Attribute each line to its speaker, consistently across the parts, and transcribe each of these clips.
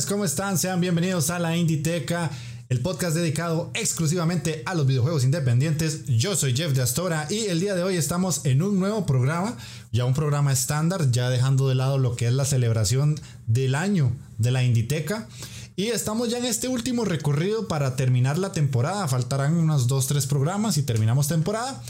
Speaker 1: ¿Cómo están? Sean bienvenidos a la Inditeca, el podcast dedicado exclusivamente a los videojuegos independientes. Yo soy Jeff de Astora y el día de hoy estamos en un nuevo programa, ya un programa estándar, ya dejando de lado lo que es la celebración del año de la Inditeca. Y estamos ya en este último recorrido para terminar la temporada. Faltarán unos 2-3 programas y terminamos temporada.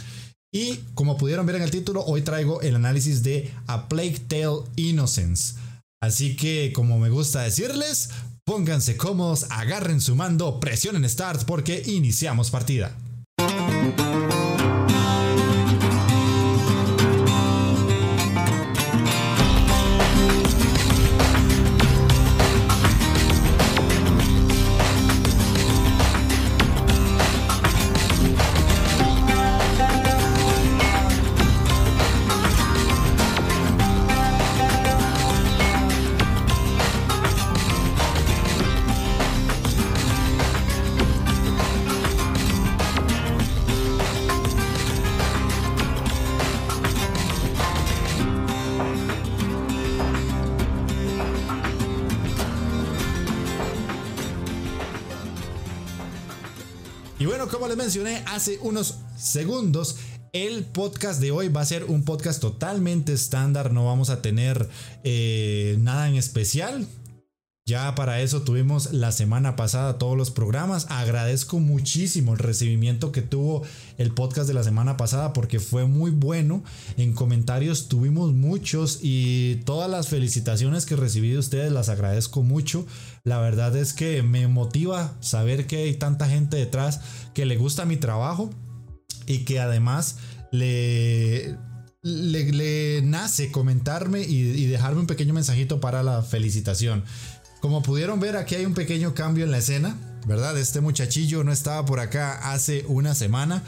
Speaker 1: Y como pudieron ver en el título, hoy traigo el análisis de A Plague Tale Innocence. Así que, como me gusta decirles, pónganse cómodos, agarren su mando, presionen Start porque iniciamos partida. Mencioné hace unos segundos, el podcast de hoy va a ser un podcast totalmente estándar, no vamos a tener eh, nada en especial. Ya para eso tuvimos la semana pasada todos los programas. Agradezco muchísimo el recibimiento que tuvo el podcast de la semana pasada porque fue muy bueno. En comentarios tuvimos muchos y todas las felicitaciones que recibí de ustedes las agradezco mucho. La verdad es que me motiva saber que hay tanta gente detrás que le gusta mi trabajo y que además le, le, nace comentarme y, y, dejarme un pequeño mensajito para la felicitación. Como pudieron ver, aquí hay un pequeño cambio en la escena, ¿verdad? Este muchachillo no estaba por acá hace una semana.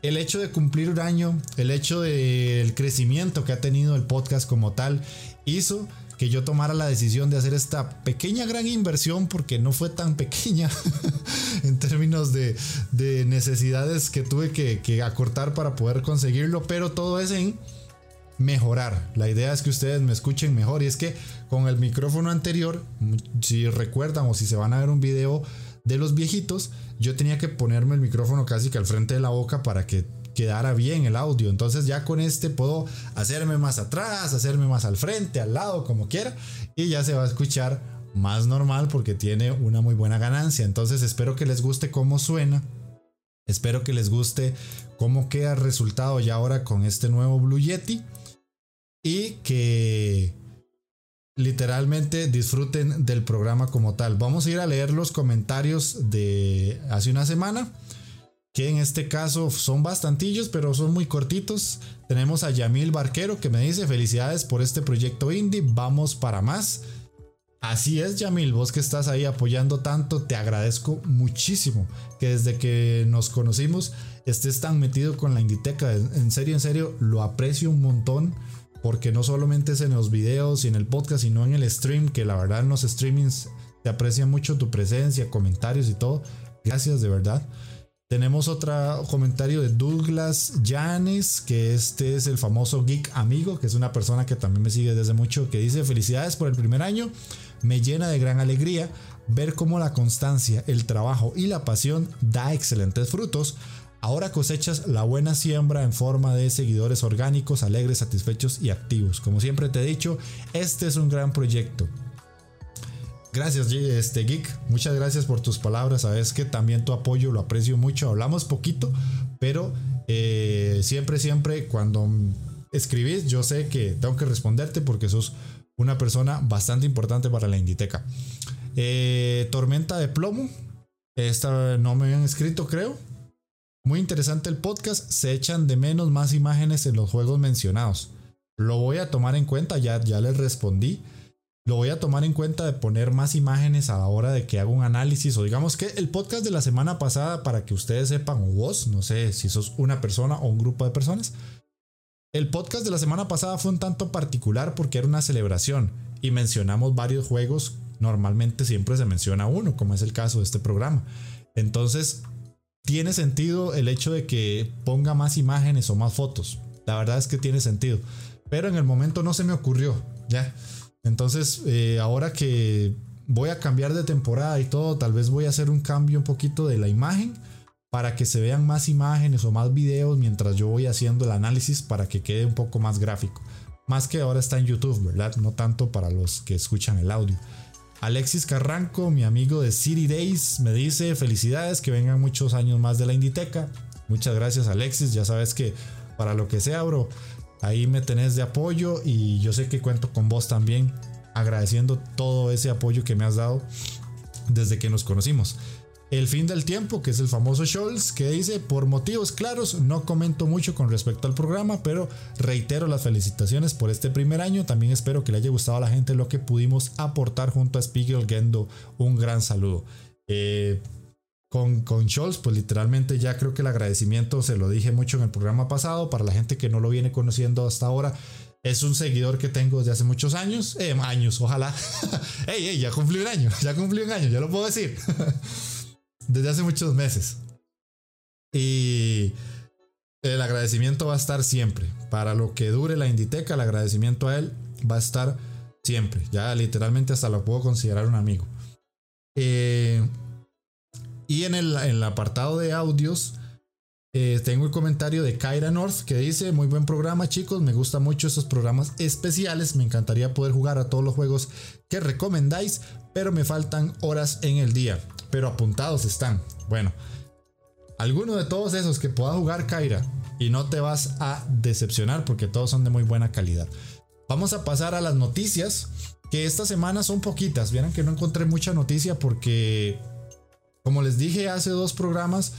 Speaker 1: El hecho de cumplir un año, el hecho del crecimiento que ha tenido el podcast como tal, hizo que yo tomara la decisión de hacer esta pequeña gran inversión porque no fue tan pequeña en términos de, de necesidades que tuve que, que, acortar para poder conseguirlo, pero todo es en mejorar. La idea es que ustedes me escuchen mejor y es que con el micrófono anterior, si recuerdan o si se van a ver un video de los viejitos, yo tenía que ponerme el micrófono casi que al frente de la boca para que quedara bien el audio. Entonces ya con este puedo hacerme más atrás, hacerme más al frente, al lado, como quiera. Y ya se va a escuchar más normal porque tiene una muy buena ganancia. Entonces espero que les guste cómo suena. Espero que les guste cómo queda el resultado ya ahora con este nuevo Blue Yeti. Y que literalmente disfruten del programa como tal. Vamos a ir a leer los comentarios de hace una semana que en este caso son bastantillos, pero son muy cortitos. Tenemos a Yamil Barquero que me dice felicidades por este proyecto indie, vamos para más. Así es, Yamil, vos que estás ahí apoyando tanto, te agradezco muchísimo que desde que nos conocimos estés tan metido con la Inditeca. En serio, en serio, lo aprecio un montón porque no solamente es en los videos y en el podcast, sino en el stream, que la verdad en los streamings te aprecia mucho tu presencia, comentarios y todo. Gracias de verdad. Tenemos otro comentario de Douglas Janes, que este es el famoso geek amigo, que es una persona que también me sigue desde mucho, que dice felicidades por el primer año, me llena de gran alegría ver cómo la constancia, el trabajo y la pasión da excelentes frutos. Ahora cosechas la buena siembra en forma de seguidores orgánicos, alegres, satisfechos y activos. Como siempre te he dicho, este es un gran proyecto. Gracias, este Geek. Muchas gracias por tus palabras. Sabes que también tu apoyo lo aprecio mucho. Hablamos poquito, pero eh, siempre, siempre cuando escribís, yo sé que tengo que responderte porque sos una persona bastante importante para la Inditeca. Eh, Tormenta de plomo. Esta no me habían escrito, creo. Muy interesante el podcast. Se echan de menos más imágenes en los juegos mencionados. Lo voy a tomar en cuenta, ya, ya les respondí. lo voy a tomar en cuenta de poner más imágenes a la hora de que haga un análisis o digamos que el podcast de la semana pasada para que ustedes sepan o vos, no sé si sos una persona o un grupo de personas. El podcast de la semana pasada fue un tanto particular porque era una celebración y mencionamos varios juegos. Normalmente siempre se menciona uno, como es el caso de este programa. Entonces, tiene sentido el hecho de que ponga más imágenes o más fotos. La verdad es que tiene sentido. Pero en el momento no se me ocurrió. Ya. Entonces, eh, ahora que voy a cambiar de temporada y todo, tal vez voy a hacer un cambio un poquito de la imagen para que se vean más imágenes o más videos mientras yo voy haciendo el análisis para que quede un poco más gráfico. Más que ahora está en YouTube, ¿verdad? No tanto para los que escuchan el audio. Alexis Carranco, mi amigo de City Days, me dice felicidades, que vengan muchos años más de la Inditeca. Muchas gracias Alexis, ya sabes que para lo que sea, bro, Ahí me tenés de apoyo y yo sé que cuento con vos también, agradeciendo todo ese apoyo que me has dado desde que nos conocimos. El fin del tiempo, que es el famoso Scholz, que dice, por motivos claros, no comento mucho con respecto al programa, pero reitero las felicitaciones por este primer año. También espero que le haya gustado a la gente lo que pudimos aportar junto a Spiegel Gendo. Un gran saludo. Eh, con, con Scholz, pues literalmente ya creo que el agradecimiento se lo dije mucho en el programa pasado. Para la gente que no lo viene conociendo hasta ahora, es un seguidor que tengo desde hace muchos años. Eh, años, ojalá. ey, ey, ya cumplí un año, ya cumplí un año, ya lo puedo decir. desde hace muchos meses. Y el agradecimiento va a estar siempre. Para lo que dure la Inditeca, el agradecimiento a él va a estar siempre. Ya literalmente hasta lo puedo considerar un amigo. Eh, y en el, apartado de audios, eh, tengo el comentario de Kyra North que dice, muy buen programa chicos, me gustan mucho estos programas especiales, me encantaría poder jugar a todos los juegos que recomendáis, pero me faltan horas en el día, pero apuntados están. Bueno, alguno de todos esos que pueda jugar Kyra y no te vas a decepcionar porque todos son de muy buena calidad. Vamos a pasar a las noticias, que esta semana son poquitas, vieron que no encontré mucha noticia porque como les dije hace dos programas,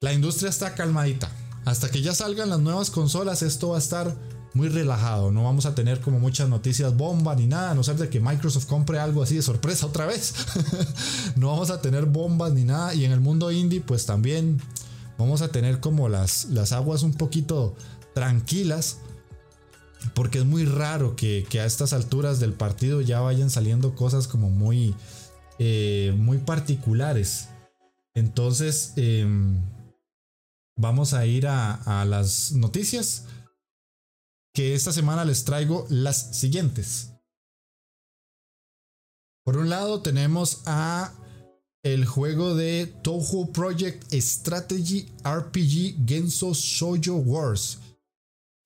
Speaker 1: la industria está calmadita. Hasta que ya salgan las nuevas consolas, esto va a estar muy relajado. No vamos a tener como muchas noticias bomba ni nada, a no ser de que Microsoft compre algo así de sorpresa otra vez. no vamos a tener bombas ni nada. Y en el mundo indie, pues también vamos a tener como las, las aguas un poquito tranquilas. Porque es muy raro que, a estas alturas del partido ya vayan saliendo cosas como muy, eh, muy particulares. Entonces, em, vamos a ir a, las noticias. Que esta semana les traigo las siguientes. Por un lado tenemos a el juego de Toho Project Strategy RPG Genso Shoujo Wars.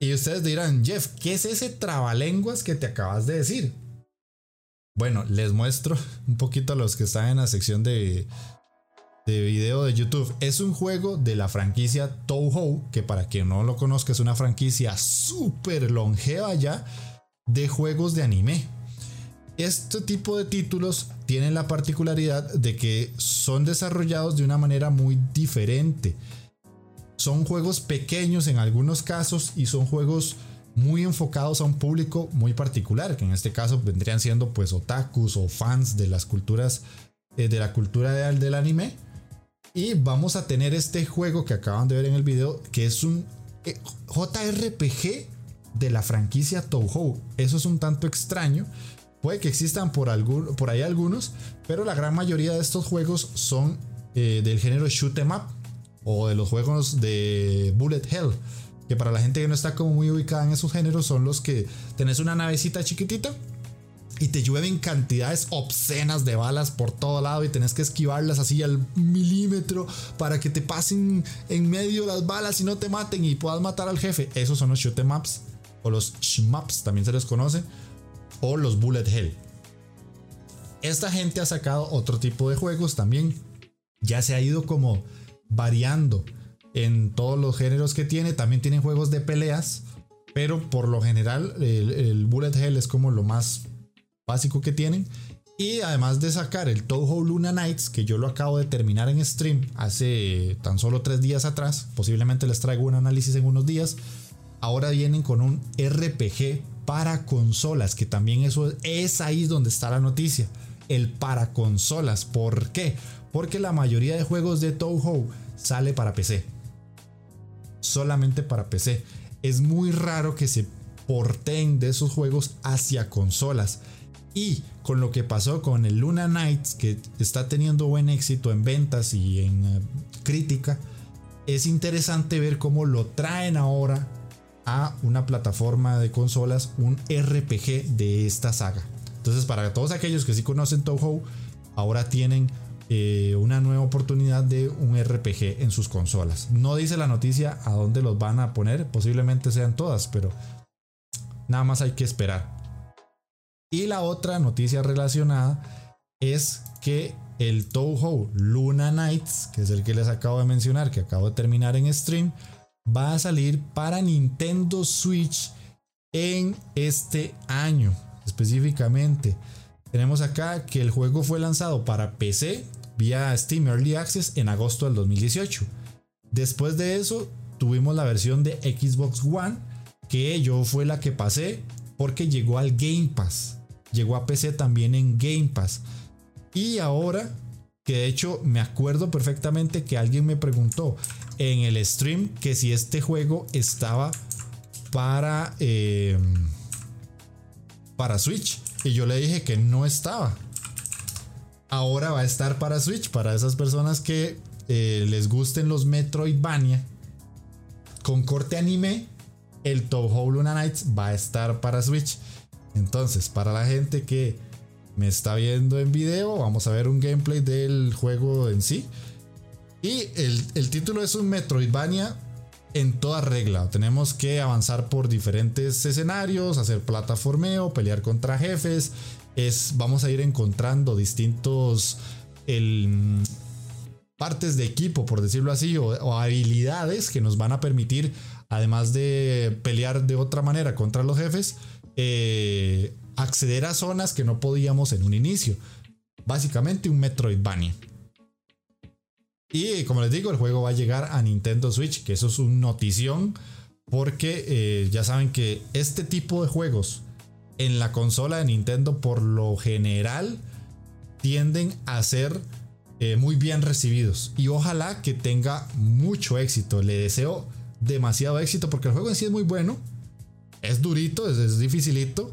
Speaker 1: Y ustedes dirán, Jeff, ¿qué es ese trabalenguas que te acabas de decir? Bueno, les muestro un poquito a los que están en la sección de, de video de YouTube. Es un juego de la franquicia Toho, que para quien no lo conozca es una franquicia súper longeva ya de juegos de anime. Este tipo de títulos tienen la particularidad de que son desarrollados de una manera muy diferente. Son juegos pequeños en algunos casos y son juegos muy enfocados a un público muy particular, que en este caso vendrían siendo pues otakus o fans de las culturas eh, de la cultura del anime y vamos a tener este juego que acaban de ver en el video, que es un eh, JRPG de la franquicia Touhou. Eso es un tanto extraño. Puede que existan por, algún, por ahí algunos, pero la gran mayoría de estos juegos son eh, del género shoot em up o de los juegos de Bullet Hell. Que para la gente que no está como muy ubicada en esos géneros son los que tenés una navecita chiquitita y te llueven cantidades obscenas de balas por todo lado y tenés que esquivarlas así al milímetro para que te pasen en medio las balas y no te maten y puedas matar al jefe. Esos son los shoot em ups o los shmups también se les conoce o los bullet hell. Esta gente ha sacado otro tipo de juegos también. Ya se ha ido como variando en todos los géneros que tiene. También tienen juegos de peleas. Pero por lo general el, el bullet hell es como lo más básico que tienen. Y además de sacar el Toho Luna Nights, que yo lo acabo de terminar en stream hace tan solo tres días atrás, posiblemente les traigo un análisis en unos días, ahora vienen con un RPG para consolas, que también eso es ahí donde está la noticia. El para consolas. ¿Por qué? Porque la mayoría de juegos de Toho sale para PC. Solamente para PC. Es muy raro que se porten de esos juegos hacia consolas. Y con lo que pasó con el Luna Knights, que está teniendo buen éxito en ventas y en eh, crítica, es interesante ver cómo lo traen ahora a una plataforma de consolas, un RPG de esta saga. Entonces, para todos aquellos que sí conocen Toho, ahora tienen eh, una nueva oportunidad de un RPG en sus consolas. No dice la noticia a dónde los van a poner, posiblemente sean todas, pero nada más hay que esperar. Y la otra noticia relacionada es que el Toho Luna Nights, que es el que les acabo de mencionar, que acabo de terminar en stream, va a salir para Nintendo Switch en este año específicamente. Tenemos acá que el juego fue lanzado para PC vía Steam Early Access en agosto del 2018. Después de eso tuvimos la versión de Xbox One, que yo fue la que pasé porque llegó al Game Pass. Llegó a PC también en Game Pass. Y ahora, que de hecho me acuerdo perfectamente que alguien me preguntó en el stream que si este juego estaba para, em, para Switch. Y yo le dije que no estaba. Ahora va a estar para Switch, para esas personas que eh, les gusten los Metroidvania. Con corte anime, el Toho Luna Nights va a estar para Switch. Entonces, para la gente que me está viendo en video, vamos a ver un gameplay del juego en sí. Y el, título es un Metroidvania en toda regla. Tenemos que avanzar por diferentes escenarios, hacer plataformeo, pelear contra jefes. Es, vamos a ir encontrando distintos partes de equipo, por decirlo así, o, habilidades que nos van a permitir, además de pelear de otra manera contra los jefes, eh, acceder a zonas que no podíamos en un inicio. Básicamente un Metroidvania. Y como les digo, el juego va a llegar a Nintendo Switch, que eso es un notición, porque eh, ya saben que este tipo de juegos en la consola de Nintendo por lo general tienden a ser eh, muy bien recibidos. Y ojalá que tenga mucho éxito. Le deseo demasiado éxito porque el juego en sí es muy bueno. Es durito, es, dificilito.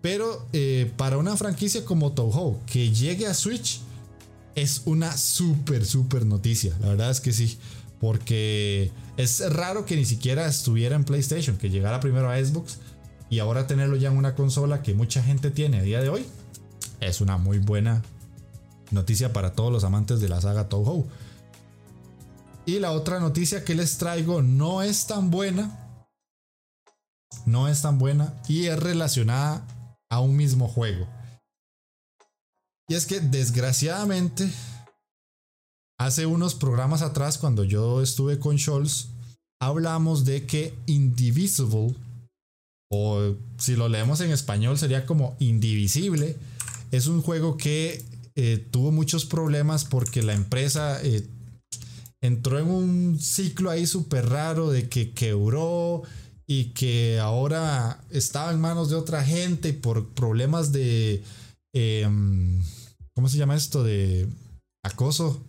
Speaker 1: Pero eh, para una franquicia como Toho que llegue a Switch es una súper, súper noticia. La verdad es que sí. Porque es raro que ni siquiera estuviera en PlayStation, que llegara primero a Xbox y ahora tenerlo ya en una consola que mucha gente tiene a día de hoy. Es una muy buena noticia para todos los amantes de la saga Toho. Y la otra noticia que les traigo no es tan buena. No es tan buena y es relacionada a un mismo juego. Y es que desgraciadamente, hace unos programas atrás, cuando yo estuve con Scholz, hablamos de que Indivisible, o si lo leemos en español sería como Indivisible, es un juego que eh, tuvo muchos problemas porque la empresa eh, entró en un ciclo ahí súper raro de que quebró y que ahora estaba en manos de otra gente por problemas de... Em, ¿cómo se llama esto? De acoso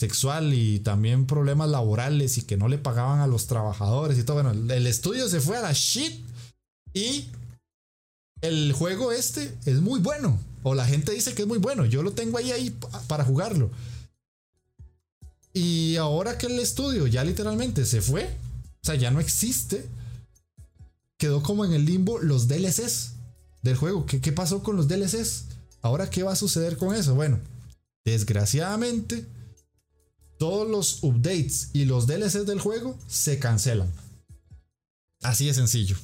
Speaker 1: sexual y también problemas laborales y que no le pagaban a los trabajadores y todo. Bueno, el estudio se fue a la shit y el juego este es muy bueno. O la gente dice que es muy bueno. Yo lo tengo ahí, ahí para jugarlo. Y ahora que el estudio ya literalmente se fue, ya no existe, quedó como en el limbo los DLCs del juego. ¿Qué, qué pasó con los DLCs? Ahora, ¿qué va a suceder con eso? Bueno, desgraciadamente, todos los updates y los DLCs del juego se cancelan. Así de sencillo.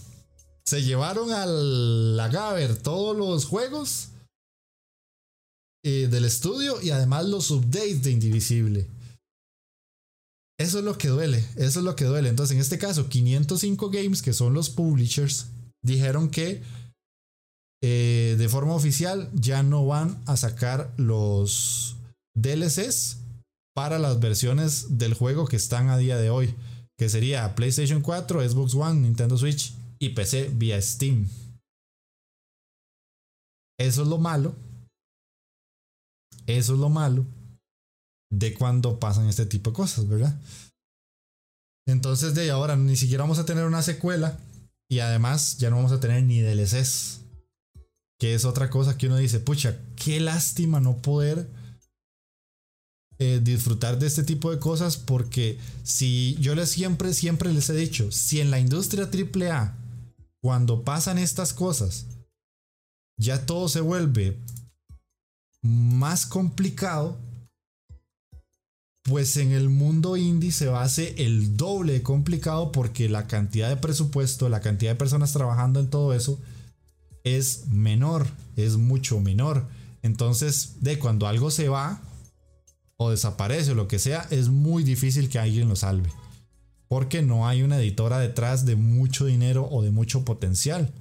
Speaker 1: Se llevaron a la Gaber todos los juegos eh, del estudio y además los updates de Indivisible. Eso es lo que duele, eso es lo que duele. Entonces, en este caso, 505 Games, que son los publishers, dijeron que eh, de forma oficial ya no van a sacar los DLCs para las versiones del juego que están a día de hoy, que sería PlayStation 4, Xbox One, Nintendo Switch y PC vía Steam. Eso es lo malo. Eso es lo malo de cuando pasan este tipo de cosas, ¿verdad? Entonces de ahora ni siquiera vamos a tener una secuela y además ya no vamos a tener ni DLCs. Que es otra cosa que uno dice, pucha, qué lástima no poder eh, disfrutar de este tipo de cosas porque si yo les siempre, siempre les he dicho, si en la industria AAA, cuando pasan estas cosas, ya todo se vuelve más complicado, pues en el mundo indie se va a hacer el doble complicado porque la cantidad de presupuesto, la cantidad de personas trabajando en todo eso es menor, es mucho menor. Entonces, de cuando algo se va o desaparece o lo que sea, es muy difícil que alguien lo salve. Porque no hay una editora detrás de mucho dinero o de mucho potencial.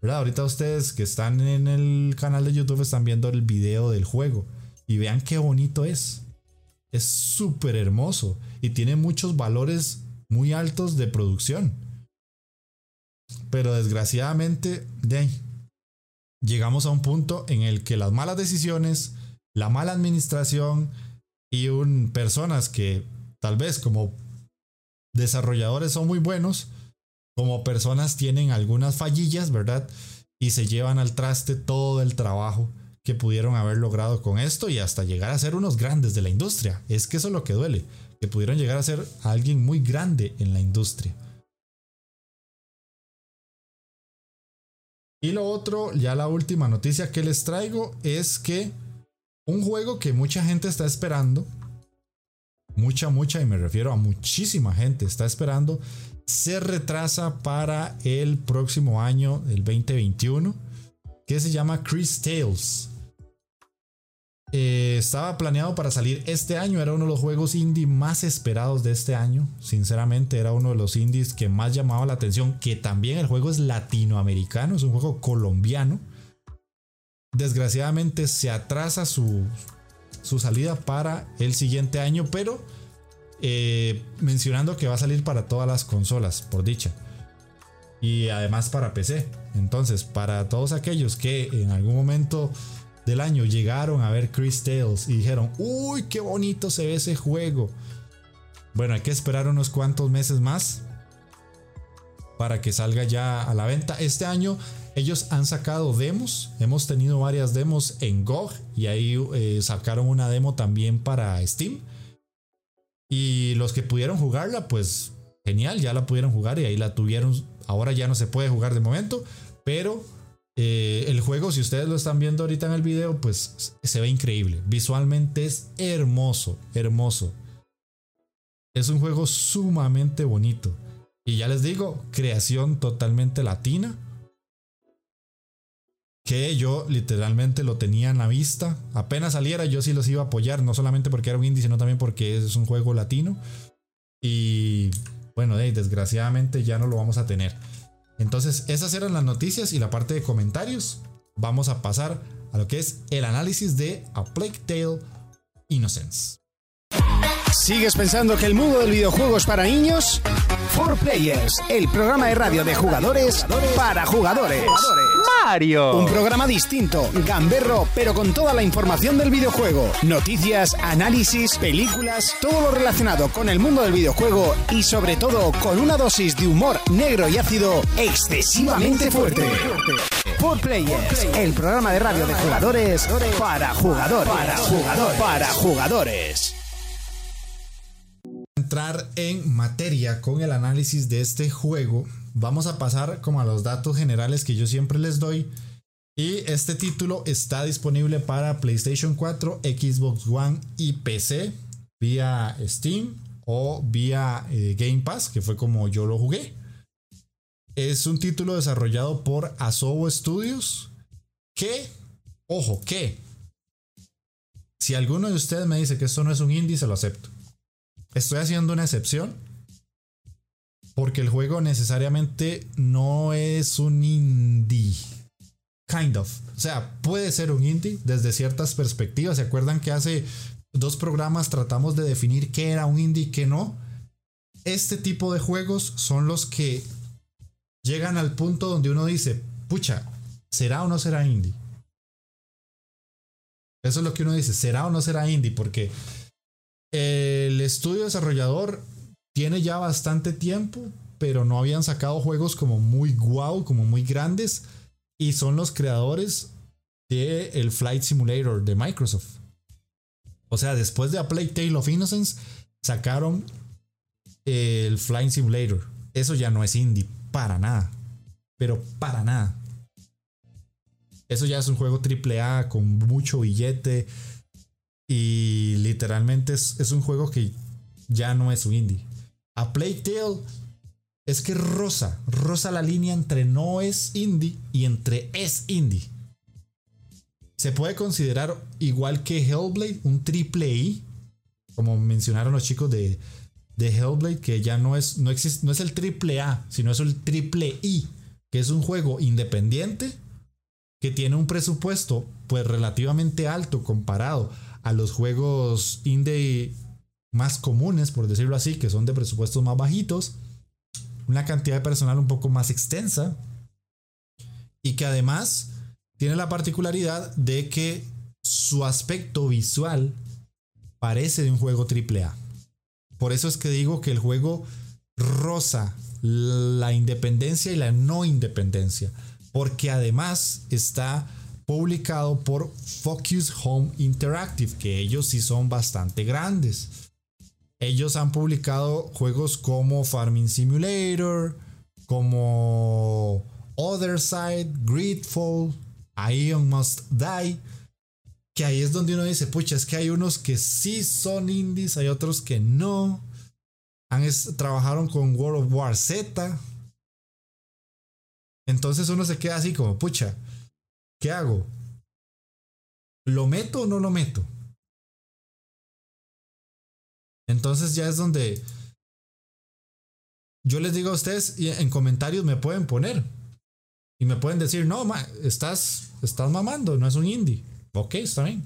Speaker 1: ¿verdad? Ahorita ustedes que están en el canal de YouTube están viendo el video del juego y vean qué bonito es. Es súper hermoso y tiene muchos valores muy altos de producción. Pero desgraciadamente, de llegamos a un punto en el que las malas decisiones, la mala administración y un, personas que tal vez como desarrolladores son muy buenos, como personas tienen algunas fallillas, ¿verdad? Y se llevan al traste todo el trabajo que pudieron haber logrado con esto y hasta llegar a ser unos grandes de la industria. Es que eso es lo que duele, que pudieron llegar a ser alguien muy grande en la industria. Y lo otro, ya la última noticia que les traigo es que un juego que mucha gente está esperando, mucha, mucha, y me refiero a muchísima gente está esperando, se retrasa para el próximo año, el 2021, que se llama Chris Tales. Eh, estaba planeado para salir este año, era uno de los juegos indie más esperados de este año. Sinceramente, era uno de los indies que más llamaba la atención. Que también el juego es latinoamericano, es un juego colombiano. Desgraciadamente se atrasa su, su salida para el siguiente año, pero eh, mencionando que va a salir para todas las consolas, por dicha. Y además para PC. Entonces, para todos aquellos que en algún momento del año llegaron a ver Chris Tales y dijeron, uy, qué bonito se ve ese juego. Bueno, hay que esperar unos cuantos meses más para que salga ya a la venta. Este año ellos han sacado demos, hemos tenido varias demos en GOG y ahí eh, sacaron una demo también para Steam. Y los que pudieron jugarla, pues genial, ya la pudieron jugar y ahí la tuvieron. Ahora ya no se puede jugar de momento, pero eh, el juego, si ustedes lo están viendo ahorita en el video, pues se ve increíble. Visualmente es hermoso, hermoso. Es un juego sumamente bonito. Y ya les digo, creación totalmente latina que yo literalmente lo tenía en la vista. Apenas saliera, yo sí los iba a apoyar, no solamente porque era un indie, sino también porque es un juego latino. Y bueno, desgraciadamente ya no lo vamos a tener. Entonces, esas eran las noticias y la parte de comentarios. Vamos a pasar a lo que es el análisis de A Plague Tale Innocence.
Speaker 2: ¿Sigues pensando que el mundo del videojuego es para niños? For Players, el programa de radio de jugadores para jugadores. Mario. Un programa distinto, gamberro, pero con toda la información del videojuego. Noticias, análisis, películas, todo lo relacionado con el mundo del videojuego y sobre todo con una dosis de humor negro y ácido excesivamente fuerte. For Players, el programa de radio de jugadores para jugadores. Para jugadores. Para jugadores
Speaker 1: entrar en materia con el análisis de este juego, vamos a pasar como a los datos generales que yo siempre les doy. Y este título está disponible para PlayStation 4, Xbox One y PC vía Steam o vía eh, Game Pass, que fue como yo lo jugué. Es un título desarrollado por Asobo Studios que, ojo, que si alguno de ustedes me dice que esto no es un indie, se lo acepto. Estoy haciendo una excepción porque el juego necesariamente no es un indie. Kind of. O sea, puede ser un indie desde ciertas perspectivas. ¿Se acuerdan que hace dos programas tratamos de definir qué era un indie y qué no? Este tipo de juegos son los que llegan al punto donde uno dice, pucha, ¿será o no será indie? Eso es lo que uno dice, ¿será o no será indie? Porque el estudio desarrollador tiene ya bastante tiempo, pero no habían sacado juegos como muy guau, como muy grandes, y son los creadores de el Flight Simulator de Microsoft. O sea, después de A Plague Tale of Innocence, sacaron el Flying Simulator. Eso ya no es indie, para nada. Pero para nada. Eso ya es un juego AAA con mucho billete. Y literalmente es, es un juego que ya no es un indie. A Plague es que rosa, rosa la línea entre no es indie y entre es indie. Se puede considerar igual que Hellblade, un triple I, como mencionaron los chicos de, de Hellblade, que ya no es, no, existe, no es el triple A, sino es el triple I, que es un juego independiente que tiene un presupuesto pues relativamente alto comparado a los juegos indie más comunes, por decirlo así, que son de presupuestos más bajitos, una cantidad de personal un poco más extensa y que además tiene la particularidad de que su aspecto visual parece de un juego AAA. Por eso es que digo que el juego rosa la independencia y la no independencia, porque además está publicado por Focus Home Interactive, que ellos sí son bastante grandes. Ellos han publicado juegos como Farming Simulator, como Other Side, Gridfall, Ion Must Die. Que ahí es donde uno dice, pucha, es que hay unos que sí son indies, hay otros que no. Han trabajaron con World of War Z. Entonces uno se queda así como, pucha, ¿qué hago? ¿Lo meto o no lo meto? Entonces ya es donde yo les digo a ustedes y en comentarios me pueden poner. Y me pueden decir, no, estás, estás mamando, no es un indie. Ok, está bien.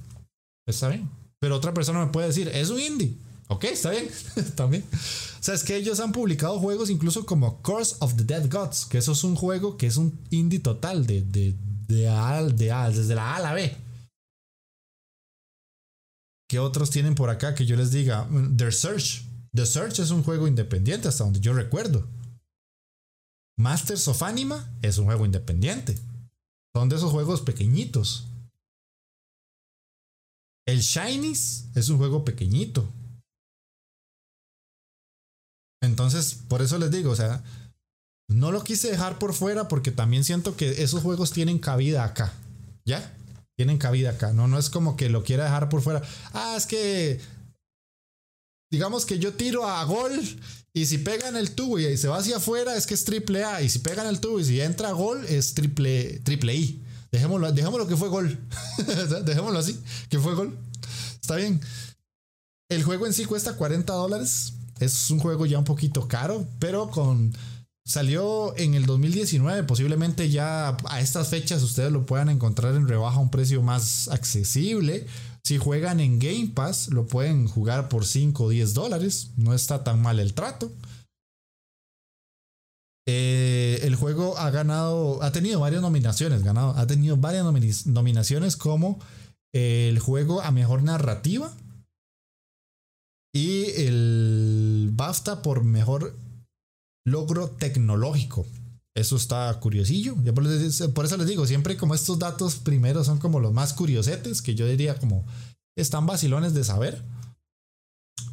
Speaker 1: Está bien. Pero otra persona me puede decir, es un indie. Ok, está bien. También. O sea, es que ellos han publicado juegos incluso como Curse of the Dead Gods, que eso es un juego que es un indie total de, de, de, A, de A, desde la A a la B. ¿Qué otros tienen por acá que yo les diga? The Search. The Search es un juego independiente hasta donde yo recuerdo. Masters of Anima es un juego independiente. Son de esos juegos pequeñitos. El Shinies es un juego pequeñito. Entonces, por eso les digo, o sea, no lo quise dejar por fuera porque también siento que esos juegos tienen cabida acá. ¿Ya? Tienen cabida acá. No, no es como que lo quiera dejar por fuera. Ah, es que digamos que yo tiro a gol y si pegan el tubo y se va hacia afuera es que es triple A y si pegan el tubo y si entra a gol es triple, triple I. Dejémoslo, dejémoslo que fue gol. dejémoslo así, que fue gol. Está bien. El juego en sí cuesta 40 dólares. Es un juego ya un poquito caro, pero con... Salió en el 2019, posiblemente ya a estas fechas ustedes lo puedan encontrar en rebaja a un precio más accesible. Si juegan en Game Pass, lo pueden jugar por 5 o 10 dólares. No está tan mal el trato. Eh, el juego ha ganado, ha tenido varias nominaciones, ganado, ha tenido varias nominaciones como el juego a mejor narrativa y el BAFTA por mejor logro tecnológico. Eso está curiosillo. por eso les digo, siempre como estos datos primero son como los más curiosetes, que yo diría como están vacilones de saber.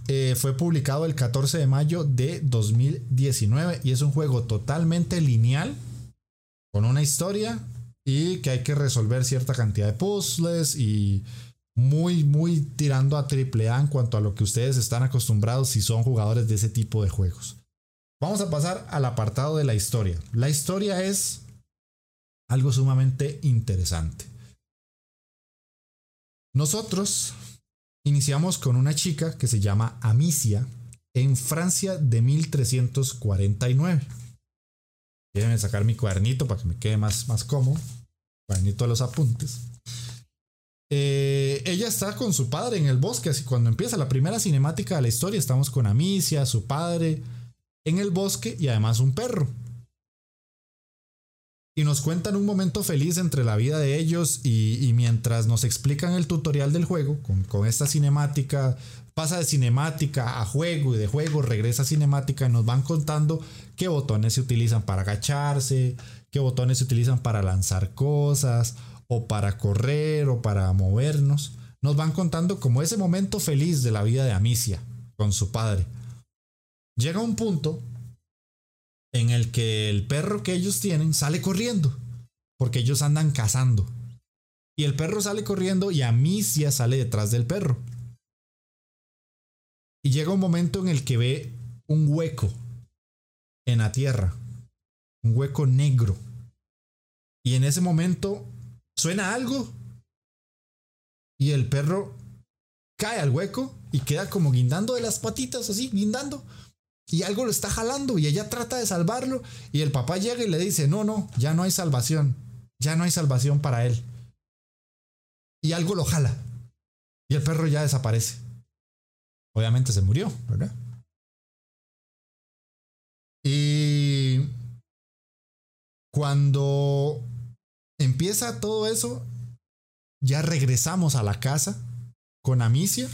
Speaker 1: Eh, fue publicado el 14 de mayo de 2019 y es un juego totalmente lineal, con una historia y que hay que resolver cierta cantidad de puzzles y muy, muy tirando a triple A en cuanto a lo que ustedes están acostumbrados si son jugadores de ese tipo de juegos. Vamos a pasar al apartado de la historia. La historia es algo sumamente interesante. Nosotros iniciamos con una chica que se llama Amicia en Francia de 1349. Déjenme sacar mi cuadernito para que me quede más, más cómodo. Cuadernito de los apuntes. Eh, ella está con su padre en el bosque, así cuando empieza la primera cinemática de la historia, estamos con Amicia, su padre, en el bosque y además un perro. y nos cuentan un momento feliz entre la vida de ellos y, mientras nos explican el tutorial del juego, con, esta cinemática, pasa de cinemática a juego y de juego regresa a cinemática y nos van contando qué botones se utilizan para agacharse, qué botones se utilizan para lanzar cosas o para correr o para movernos. Nos van contando como ese momento feliz de la vida de Amicia con su padre. Llega un punto en el que el perro que ellos tienen sale corriendo, porque ellos andan cazando. Y el perro sale corriendo y Amicia sale detrás del perro. Y llega un momento en el que ve un hueco en la tierra, un hueco negro. Y en ese momento suena algo y el perro cae al hueco y queda como guindando de las patitas, así, guindando y algo lo está jalando y ella trata de salvarlo y el papá llega y le dice, no, no, ya no hay salvación, ya no hay salvación para él. Y algo lo jala y el perro ya desaparece. Obviamente se murió, ¿verdad? Y cuando empieza todo eso, ya regresamos a la casa con Amicia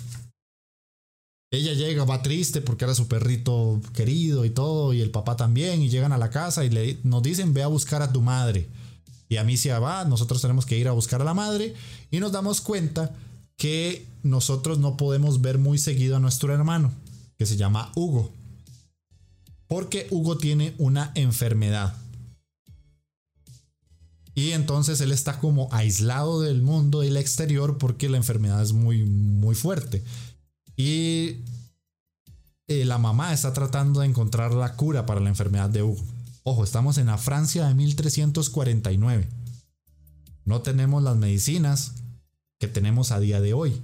Speaker 1: ella llega, va triste porque era su perrito querido y todo, y el papá también, y llegan a la casa y le, nos dicen, ve a buscar a tu madre. Y a mí se va, nosotros tenemos que ir a buscar a la madre, y nos damos cuenta que nosotros no podemos ver muy seguido a nuestro hermano, que se llama Hugo. Porque Hugo tiene una enfermedad. Y entonces él está como aislado del mundo del exterior porque la enfermedad es muy, muy fuerte. Y eh, la mamá está tratando de encontrar la cura para la enfermedad de Hugo. Ojo, estamos en la Francia de 1349. No tenemos las medicinas que tenemos a día de hoy.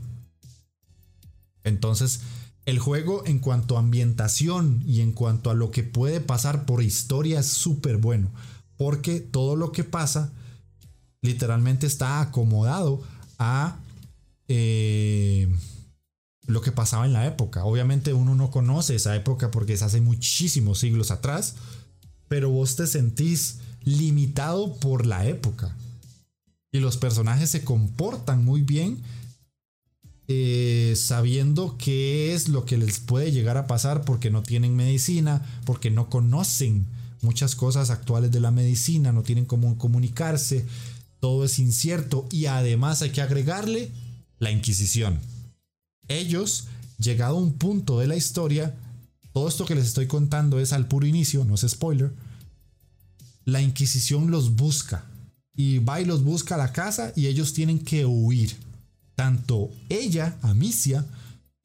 Speaker 1: Entonces, el juego en cuanto a ambientación y en cuanto a lo que puede pasar por historia es súper bueno. Porque todo lo que pasa literalmente está acomodado a... Eh, lo que pasaba en la época. Obviamente uno no conoce esa época porque es hace muchísimos siglos atrás, pero vos te sentís limitado por la época. Y los personajes se comportan muy bien eh, sabiendo qué es lo que les puede llegar a pasar porque no tienen medicina, porque no conocen muchas cosas actuales de la medicina, no tienen cómo comunicarse, todo es incierto y además hay que agregarle la Inquisición ellos, llegado a un punto de la historia, todo esto que les estoy contando es al puro inicio, no es spoiler, la Inquisición los busca y va y los busca a la casa y ellos tienen que huir. Tanto ella, Amicia,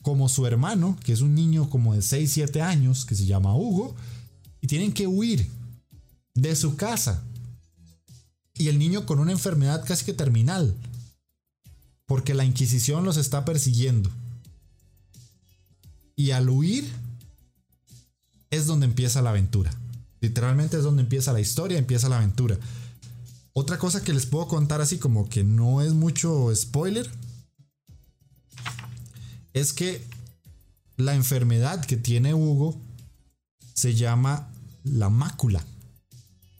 Speaker 1: como su hermano, que es un niño como de 6, 7 años, que se llama Hugo, y tienen que huir de su casa. Y el niño con una enfermedad casi que terminal, porque la Inquisición los está persiguiendo. Y al huir es donde empieza la aventura. Literalmente es donde empieza la historia, empieza la aventura. Otra cosa que les puedo contar así como que no es mucho spoiler. Es que la enfermedad que tiene Hugo se llama la mácula.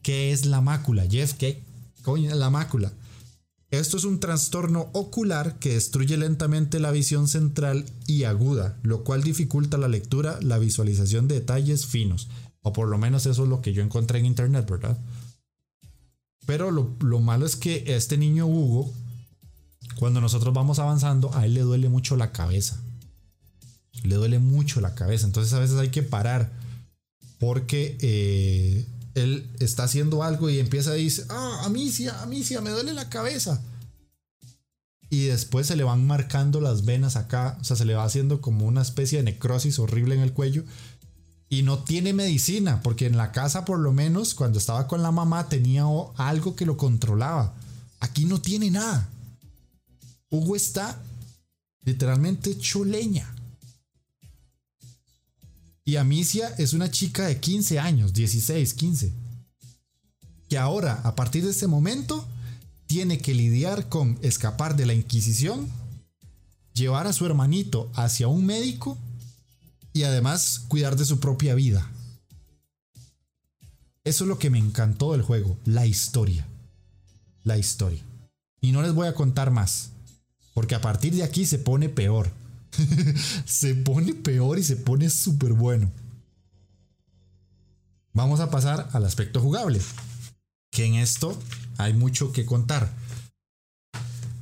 Speaker 1: ¿Qué es la mácula? Jeff, ¿qué coño la mácula? Esto es un trastorno ocular que destruye lentamente la visión central y aguda, lo cual dificulta la lectura, la visualización de detalles finos. O por lo menos eso es lo que yo encontré en internet, ¿verdad? Pero lo, malo es que este niño Hugo, cuando nosotros vamos avanzando, a él le duele mucho la cabeza. Le duele mucho la cabeza. Entonces a veces hay que parar. Porque eh, él está haciendo algo y empieza a decir, ah, amicia, amicia, me duele la cabeza. Y después se le van marcando las venas acá, o sea, se le va haciendo como una especie de necrosis horrible en el cuello. Y no tiene medicina, porque en la casa por lo menos, cuando estaba con la mamá, tenía algo que lo controlaba. Aquí no tiene nada. Hugo está literalmente choleña. Y Amicia es una chica de 15 años, 16, 15. Que ahora, a partir de este momento, tiene que lidiar con escapar de la Inquisición, llevar a su hermanito hacia un médico y además cuidar de su propia vida. Eso es lo que me encantó del juego, la historia. La historia. Y no les voy a contar más, porque a partir de aquí se pone peor. se pone peor y se pone súper bueno. Vamos a pasar al aspecto jugable, que en esto hay mucho que contar.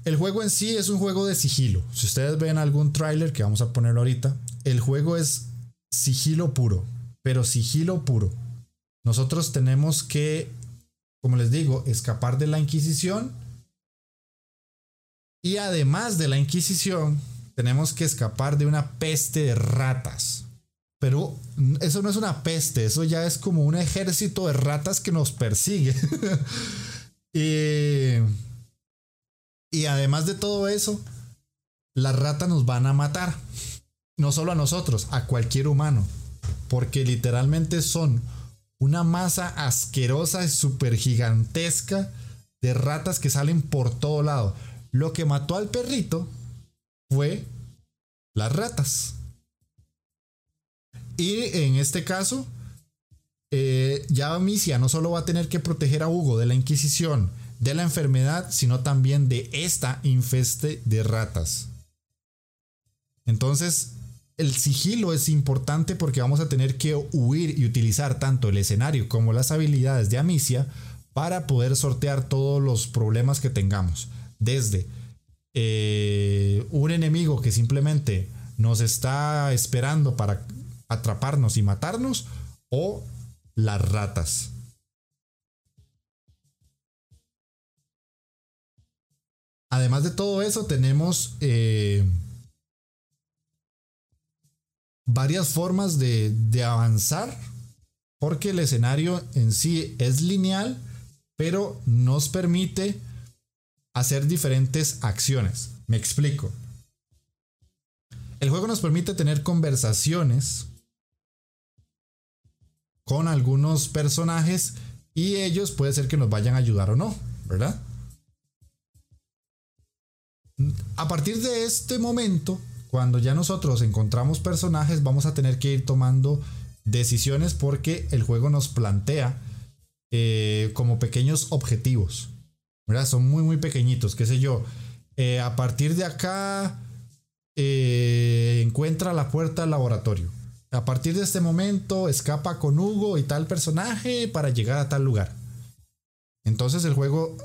Speaker 1: El juego en sí es un juego de sigilo. Si ustedes ven algún tráiler que vamos a ponerlo ahorita, el juego es sigilo puro, pero sigilo puro. Nosotros tenemos que, como les digo, escapar de la Inquisición. Y además de la Inquisición, tenemos que escapar de una peste de ratas. Pero eso no es una peste, eso ya es como un ejército de ratas que nos persigue. y, y además de todo eso, las ratas nos van a matar. No solo a nosotros, a cualquier humano. Porque literalmente son una masa asquerosa y súper gigantesca de ratas que salen por todo lado. Lo que mató al perrito fue las ratas. Y en este caso, eh, ya Amicia no solo va a tener que proteger a Hugo de la Inquisición, de la enfermedad, sino también de esta infeste de ratas. Entonces, el sigilo es importante porque vamos a tener que huir y utilizar tanto el escenario como las habilidades de Amicia para poder sortear todos los problemas que tengamos. Desde eh, un enemigo que simplemente nos está esperando para atraparnos y matarnos o las ratas. Además de todo eso, tenemos eh, varias formas de, de avanzar, porque el escenario en sí es lineal, pero nos permite hacer diferentes acciones. Me explico. El juego nos permite tener conversaciones con algunos personajes y ellos puede ser que nos vayan a ayudar o no, ¿verdad? A partir de este momento, cuando ya nosotros encontramos personajes, vamos a tener que ir tomando decisiones porque el juego nos plantea eh, como pequeños objetivos. Son muy, muy pequeñitos, qué sé yo. Eh, a partir de acá, eh, encuentra la puerta al laboratorio. A partir de este momento, escapa con Hugo y tal personaje para llegar a tal lugar. Entonces el juego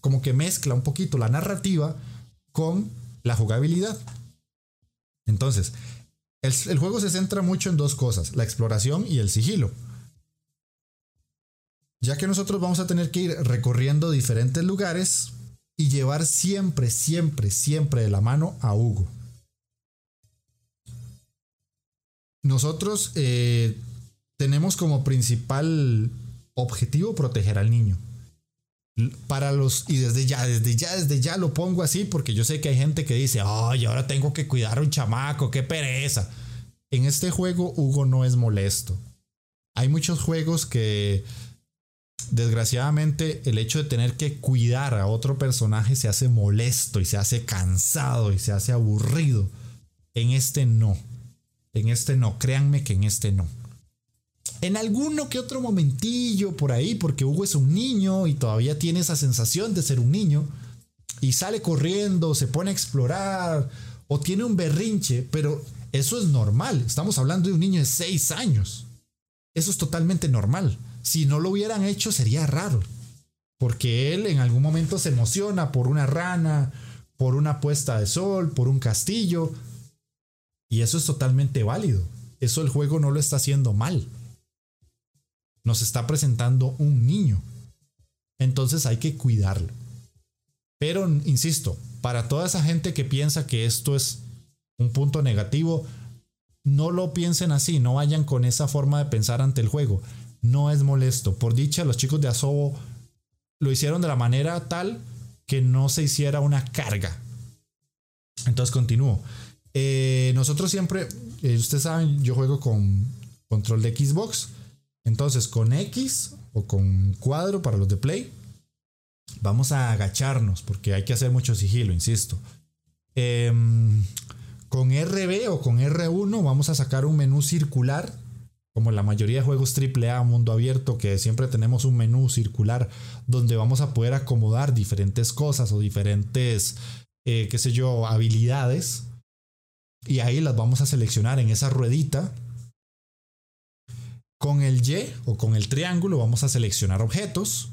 Speaker 1: como que mezcla un poquito la narrativa con la jugabilidad. Entonces, el, juego se centra mucho en dos cosas, la exploración y el sigilo. Ya que nosotros vamos a tener que ir recorriendo diferentes lugares y llevar siempre, siempre, siempre de la mano a Hugo. Nosotros eh, tenemos como principal objetivo proteger al niño para los y desde ya, desde ya, desde ya lo pongo así porque yo sé que hay gente que dice, ay, ahora tengo que cuidar a un chamaco, qué pereza. En este juego Hugo no es molesto. Hay muchos juegos que desgraciadamente el hecho de tener que cuidar a otro personaje se hace molesto y se hace cansado y se hace aburrido. En este no. En este no, créanme que en este no en alguno que otro momentillo por ahí, porque Hugo es un niño y todavía tiene esa sensación de ser un niño, y sale corriendo, se pone a explorar, o tiene un berrinche, pero eso es normal. Estamos hablando de un niño de 6 años. Eso es totalmente normal. Si no lo hubieran hecho sería raro, porque él en algún momento se emociona por una rana, por una puesta de sol, por un castillo, y eso es totalmente válido. Eso el juego no lo está haciendo mal nos está presentando un niño. Entonces hay que cuidarlo. Pero, insisto, para toda esa gente que piensa que esto es un punto negativo, no lo piensen así, no vayan con esa forma de pensar ante el juego. No es molesto. Por dicha, los chicos de Asobo lo hicieron de la manera tal que no se hiciera una carga. Entonces continúo. Eh, nosotros siempre, eh, ustedes saben, yo juego con control de Xbox. Entonces, con X o con cuadro para los de Play, vamos a agacharnos porque hay que hacer mucho sigilo, insisto. Em, con RB o con R1 vamos a sacar un menú circular como la mayoría de juegos AAA mundo abierto, que siempre tenemos un menú circular donde vamos a poder acomodar diferentes cosas o diferentes, eh, qué sé yo, habilidades. Y ahí las vamos a seleccionar en esa ruedita. Con el Y o con el triángulo vamos a seleccionar objetos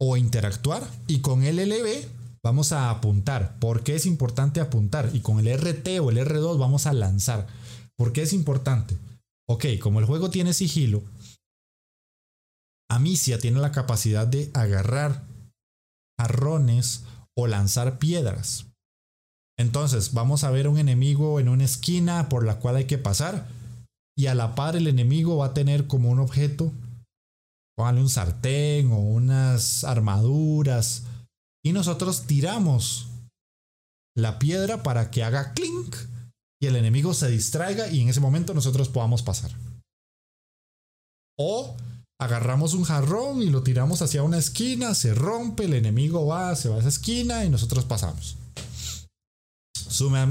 Speaker 1: o interactuar. Y con el LB vamos a apuntar. ¿Por qué es importante apuntar? Y con el RT o el R2 vamos a lanzar. ¿Por qué es importante? Ok, como el juego tiene sigilo, Amicia tiene la capacidad de agarrar jarrones o lanzar piedras. Entonces, vamos a ver un enemigo en una esquina por la cual hay que pasar. Y a la par el enemigo va a tener como un objeto, póngale un sartén o unas armaduras. Y nosotros tiramos la piedra para que haga clink y el enemigo se distraiga y en ese momento nosotros podamos pasar. O agarramos un jarrón y lo tiramos hacia una esquina, se rompe, el enemigo va, se va a esa esquina y nosotros pasamos.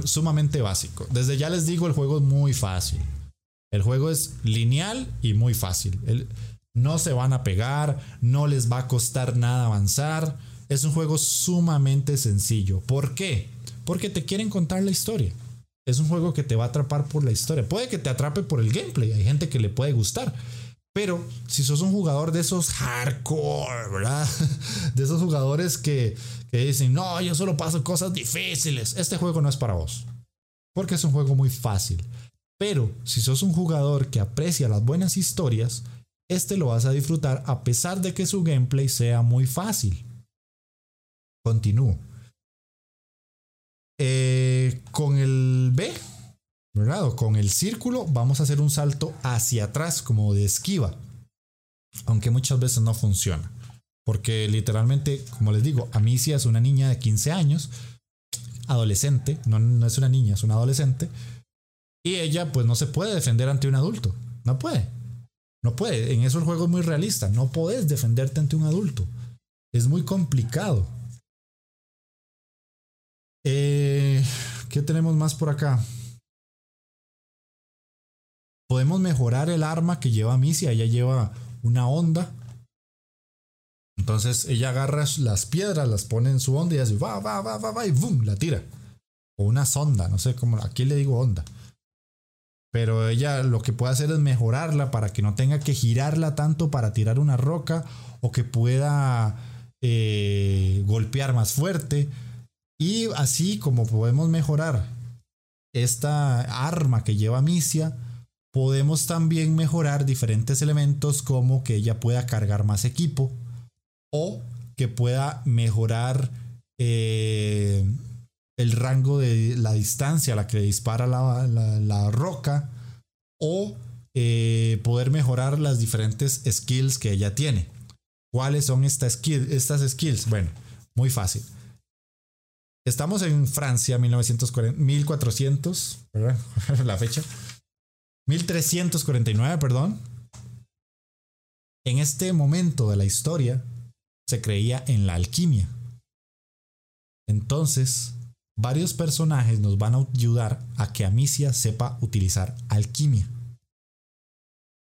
Speaker 1: sumamente básico. Desde ya les digo, el juego es muy fácil. El juego es lineal y muy fácil. no se van a pegar, no les va a costar nada avanzar. Es un juego sumamente sencillo. ¿Por qué? Porque te quieren contar la historia es un juego que te va a atrapar por la historia. Puede que te atrape por el gameplay, hay gente que le puede gustar. Pero si sos un jugador de esos hardcore, ¿verdad? De esos jugadores que, que dicen, no, yo solo paso cosas difíciles. Este juego no es para vos. Porque es un juego muy fácil. Pero si sos un jugador que aprecia las buenas historias, este lo vas a disfrutar a pesar de que su gameplay sea muy fácil. Continúo. Eh, con el B, ¿verdad? Con el círculo vamos a hacer un salto hacia atrás como de esquiva. Aunque muchas veces no funciona. Porque literalmente, como les digo, Amicia es una niña de 15 años, adolescente, no, no es una niña, es una adolescente. Y ella pues no se puede defender ante un adulto. No puede. No puede. En eso el juego es muy realista. No puedes defenderte ante un adulto. Es muy complicado. Eh, ¿Qué tenemos más por acá? Podemos mejorar el arma que lleva Misia. Ella lleva una onda. Entonces ella agarra las piedras, las pone en su onda y hace va, va, va, va, va y boom, la tira. O una sonda, no sé cómo, aquí le digo onda. Pero ella lo que puede hacer es mejorarla para que no tenga que girarla tanto para tirar una roca o que pueda eh, golpear más fuerte y así como podemos mejorar esta arma que lleva Misia, podemos también mejorar diferentes elementos como que ella pueda cargar más equipo o que pueda mejorar eh, el rango de la distancia a la que dispara la, roca o eh, poder mejorar las diferentes skills que ella tiene. ¿Cuáles son estas, estas skills? Bueno, muy fácil. Estamos en Francia, 1940, 1400, ¿verdad? la fecha. 1349, perdón. En este momento de la historia se creía en la alquimia. Entonces, varios personajes nos van a ayudar a que Amicia sepa utilizar alquimia.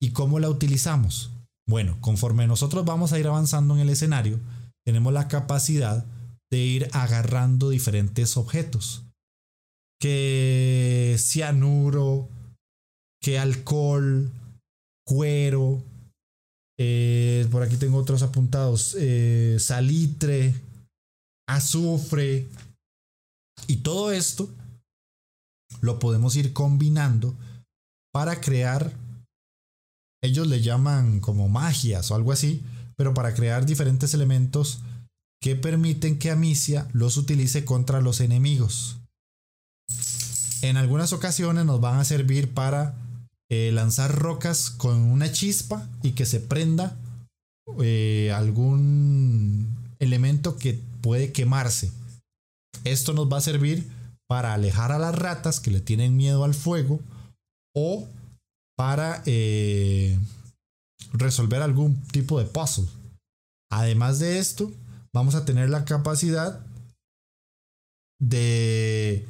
Speaker 1: ¿Y cómo la utilizamos? Bueno, conforme nosotros vamos a ir avanzando en el escenario, tenemos la capacidad de ir agarrando diferentes objetos. Que cianuro, que alcohol, cuero, eh, por aquí tengo otros apuntados, eh, salitre, azufre, y todo esto lo podemos ir combinando para crear, ellos le llaman como magias o algo así, pero para crear diferentes elementos que permiten que Amicia los utilice contra los enemigos. En algunas ocasiones nos van a servir para eh, lanzar rocas con una chispa y que se prenda eh, algún elemento que puede quemarse. Esto nos va a servir para alejar a las ratas que le tienen miedo al fuego o para eh, resolver algún tipo de puzzle. Además de esto, vamos a tener la capacidad de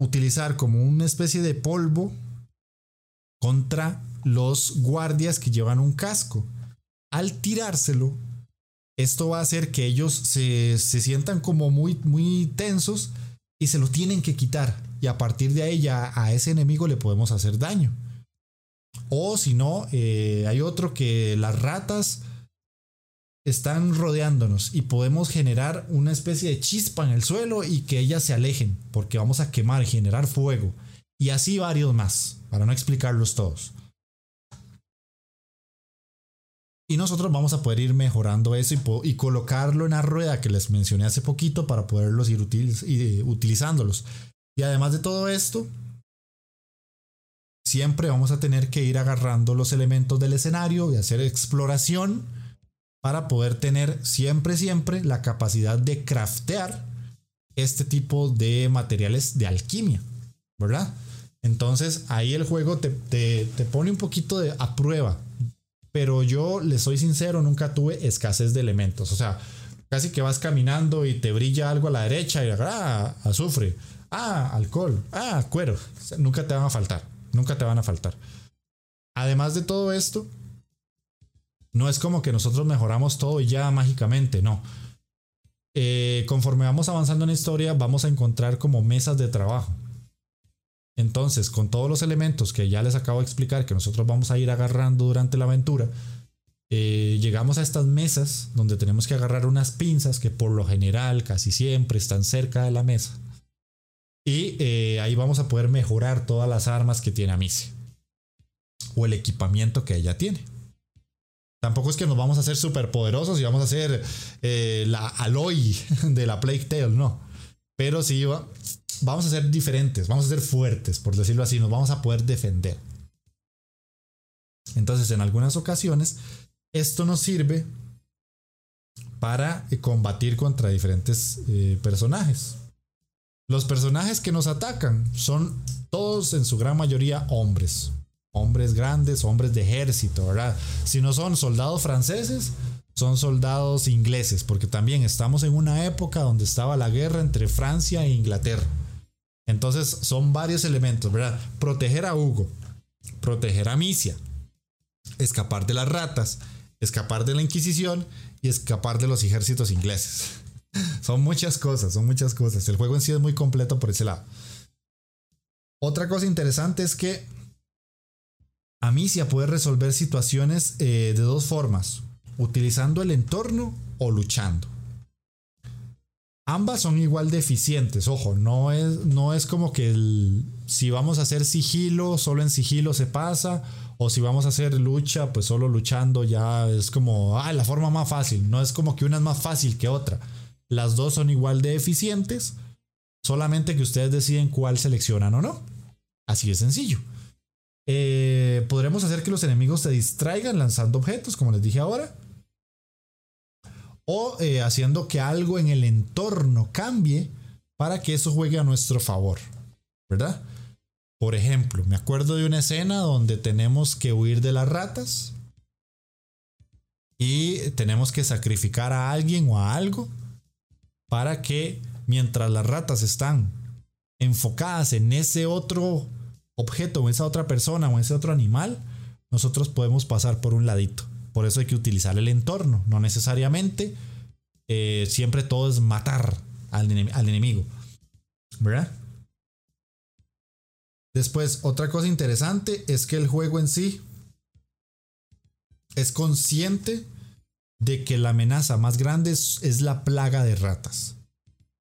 Speaker 1: utilizar como una especie de polvo contra los guardias que llevan un casco. Al tirárselo, esto va a hacer que ellos se, sientan como muy, muy tensos y se lo tienen que quitar. Y a partir de ahí ya a ese enemigo le podemos hacer daño. O si no, eh, hay otro que las ratas están rodeándonos y podemos generar una especie de chispa en el suelo y que ellas se alejen porque vamos a quemar y generar fuego. Y así varios más, para no explicarlos todos. Y nosotros vamos a poder ir mejorando eso y, colocarlo en la rueda que les mencioné hace poquito para poderlos ir utilizándolos. Y además de todo esto, siempre vamos a tener que ir agarrando los elementos del escenario y hacer exploración para poder tener siempre, siempre la capacidad de craftear este tipo de materiales de alquimia, ¿verdad? Entonces ahí el juego te, te, pone un poquito de, a prueba, pero yo le soy sincero, nunca tuve escasez de elementos, o sea, casi que vas caminando y te brilla algo a la derecha y ah, azufre, ah, alcohol, ah, cuero, nunca te van a faltar, nunca te van a faltar. Además de todo esto, no es como que nosotros mejoramos todo y ya mágicamente, no. Eh, conforme vamos avanzando en la historia, vamos a encontrar como mesas de trabajo. Entonces, con todos los elementos que ya les acabo de explicar, que nosotros vamos a ir agarrando durante la aventura, eh, llegamos a estas mesas donde tenemos que agarrar unas pinzas que por lo general casi siempre están cerca de la mesa. Y eh, ahí vamos a poder mejorar todas las armas que tiene Amicia. O el equipamiento que ella tiene. Tampoco es que nos vamos a hacer súper poderosos y vamos a hacer eh, la Aloy de la Plague Tale, no. Pero sí, vamos a ser diferentes, vamos a ser fuertes, por decirlo así, nos vamos a poder defender. Entonces, en algunas ocasiones, esto nos sirve para eh, combatir contra diferentes eh, personajes. Los personajes que nos atacan son todos en su gran mayoría hombres hombres grandes, hombres de ejército, ¿verdad? Si no son soldados franceses, son soldados ingleses, porque también estamos en una época donde estaba la guerra entre Francia e Inglaterra. Entonces son varios elementos, ¿verdad? Proteger a Hugo, proteger a Misia, escapar de las ratas, escapar de la Inquisición y escapar de los ejércitos ingleses. son muchas cosas, son muchas cosas. El juego en sí es muy completo por ese lado. Otra cosa interesante es que Amicia puede resolver situaciones eh, de dos formas, utilizando el entorno o luchando. Ambas son igual de eficientes, ojo, no es, no es como que si vamos a hacer sigilo, solo en sigilo se pasa, o si vamos a hacer lucha, pues solo luchando ya es como, ah, la forma más fácil, no es como que una es más fácil que otra. Las dos son igual de eficientes, solamente que ustedes deciden cuál seleccionan o no. Así de sencillo. Eh, podremos hacer que los enemigos se distraigan lanzando objetos, como les dije ahora. O eh, haciendo que algo en el entorno cambie para que eso juegue a nuestro favor. ¿Verdad? Por ejemplo, me acuerdo de una escena donde tenemos que huir de las ratas. Y tenemos que sacrificar a alguien o a algo para que mientras las ratas están enfocadas en ese otro objeto o esa otra persona o ese otro animal, nosotros podemos pasar por un ladito. Por eso hay que utilizar el entorno, no necesariamente eh, siempre todo es matar al, al enemigo. ¿Verdad? Después, otra cosa interesante es que el juego en sí es consciente de que la amenaza más grande es, la plaga de ratas.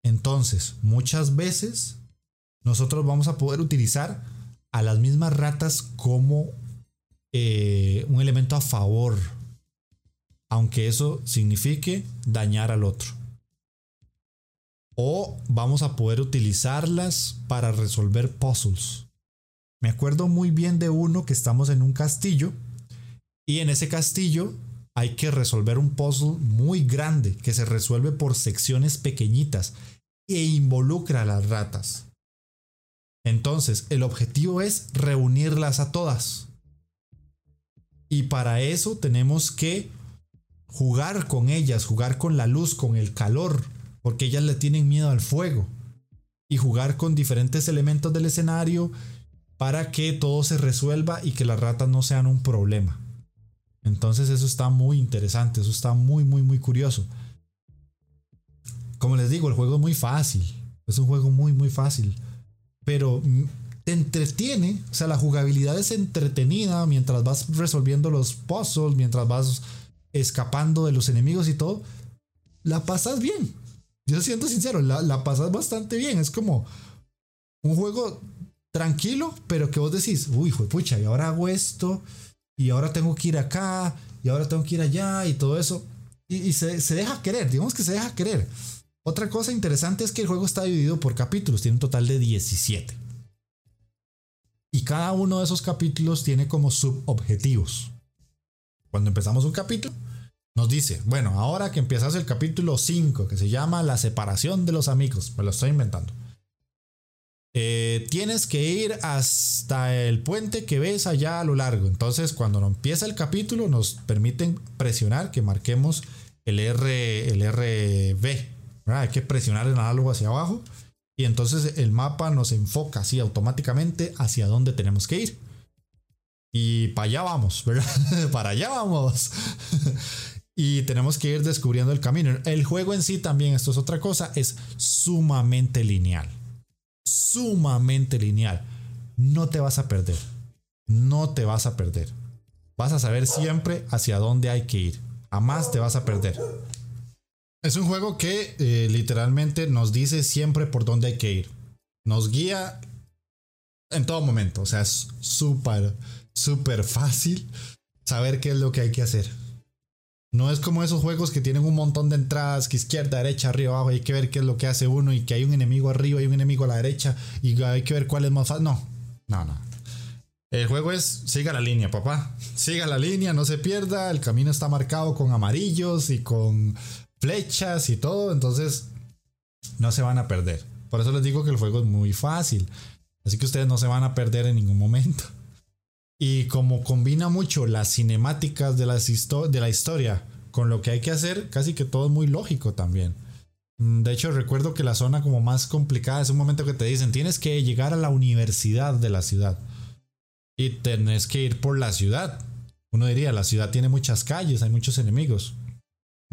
Speaker 1: Entonces, muchas veces nosotros vamos a poder utilizar a las mismas ratas como eh, un elemento a favor, aunque eso signifique dañar al otro. O vamos a poder utilizarlas para resolver puzzles. Me acuerdo muy bien de uno que estamos en un castillo y en ese castillo hay que resolver un puzzle muy grande que se resuelve por secciones pequeñitas e involucra a las ratas. Entonces, el objetivo es reunirlas a todas. Y para eso tenemos que jugar con ellas, jugar con la luz, con el calor, porque ellas le tienen miedo al fuego. Y jugar con diferentes elementos del escenario para que todo se resuelva y que las ratas no sean un problema. Entonces eso está muy interesante, eso está muy, muy, muy curioso. Como les digo, el juego es muy fácil. Es un juego muy, muy fácil. Pero te entretiene, o sea, la jugabilidad es entretenida mientras vas resolviendo los puzzles, mientras vas escapando de los enemigos y todo. La pasas bien. Yo siento sincero, la, la pasas bastante bien. Es como un juego tranquilo, pero que vos decís, uy, fue pucha, y ahora hago esto, y ahora tengo que ir acá, y ahora tengo que ir allá, y todo eso. Y, se, se, deja querer, digamos que se deja querer. Otra cosa interesante es que el juego está dividido por capítulos, tiene un total de 17. Y cada uno de esos capítulos tiene como subobjetivos. Cuando empezamos un capítulo, nos dice, bueno, ahora que empiezas el capítulo 5, que se llama La separación de los amigos, me lo estoy inventando. Eh, tienes que ir hasta el puente que ves allá a lo largo. Entonces, cuando empieza el capítulo, nos permiten presionar que marquemos el R, el RB. Hay que presionar el análogo hacia abajo y entonces el mapa nos enfoca así automáticamente hacia dónde tenemos que ir. Y para allá vamos, ¿verdad? para allá vamos. y tenemos que ir descubriendo el camino. El juego en sí también, esto es otra cosa, es sumamente lineal sumamente lineal. No te vas a perder. No te vas a perder. Vas a saber siempre hacia dónde hay que ir. Jamás te vas a perder. Es un juego que eh, literalmente nos dice siempre por dónde hay que ir. Nos guía en todo momento. O sea, es súper, súper fácil saber qué es lo que hay que hacer. No es como esos juegos que tienen un montón de entradas, que izquierda, derecha, arriba, abajo, hay que ver qué es lo que hace uno y que hay un enemigo arriba y un enemigo a la derecha y hay que ver cuál es más fácil. No, no, no. El juego es siga la línea, papá. Siga la línea, no se pierda. El camino está marcado con amarillos y con flechas y todo, entonces no se van a perder. Por eso les digo que el juego es muy fácil. Así que ustedes no se van a perder en ningún momento. Y como combina mucho las cinemáticas de, la historia con lo que hay que hacer, casi que todo es muy lógico también. Mm, de hecho, recuerdo que la zona como más complicada es un momento que te dicen, tienes que llegar a la universidad de la ciudad. Y tenés que ir por la ciudad. Uno diría, la ciudad tiene muchas calles, hay muchos enemigos.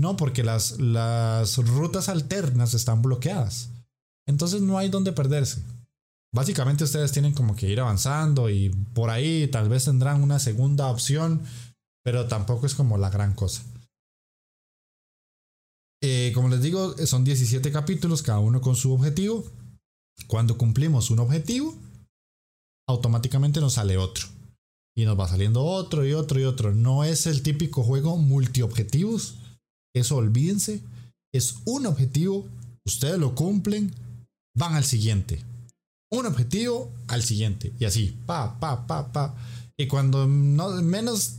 Speaker 1: No, porque las, las rutas alternas están bloqueadas. Entonces no hay donde perderse. Básicamente ustedes tienen como que ir avanzando y por ahí tal vez tendrán una segunda opción, pero tampoco es como la gran cosa. Eh, como les digo, son 17 capítulos, cada uno con su objetivo. Cuando cumplimos un objetivo, automáticamente nos sale otro. Y nos va saliendo otro y otro y otro. No es el típico juego multiobjetivos. Eso olvídense. Es un objetivo, ustedes lo cumplen, van al siguiente un objetivo al siguiente. Y así, pa, pa, pa, pa. Y cuando no, menos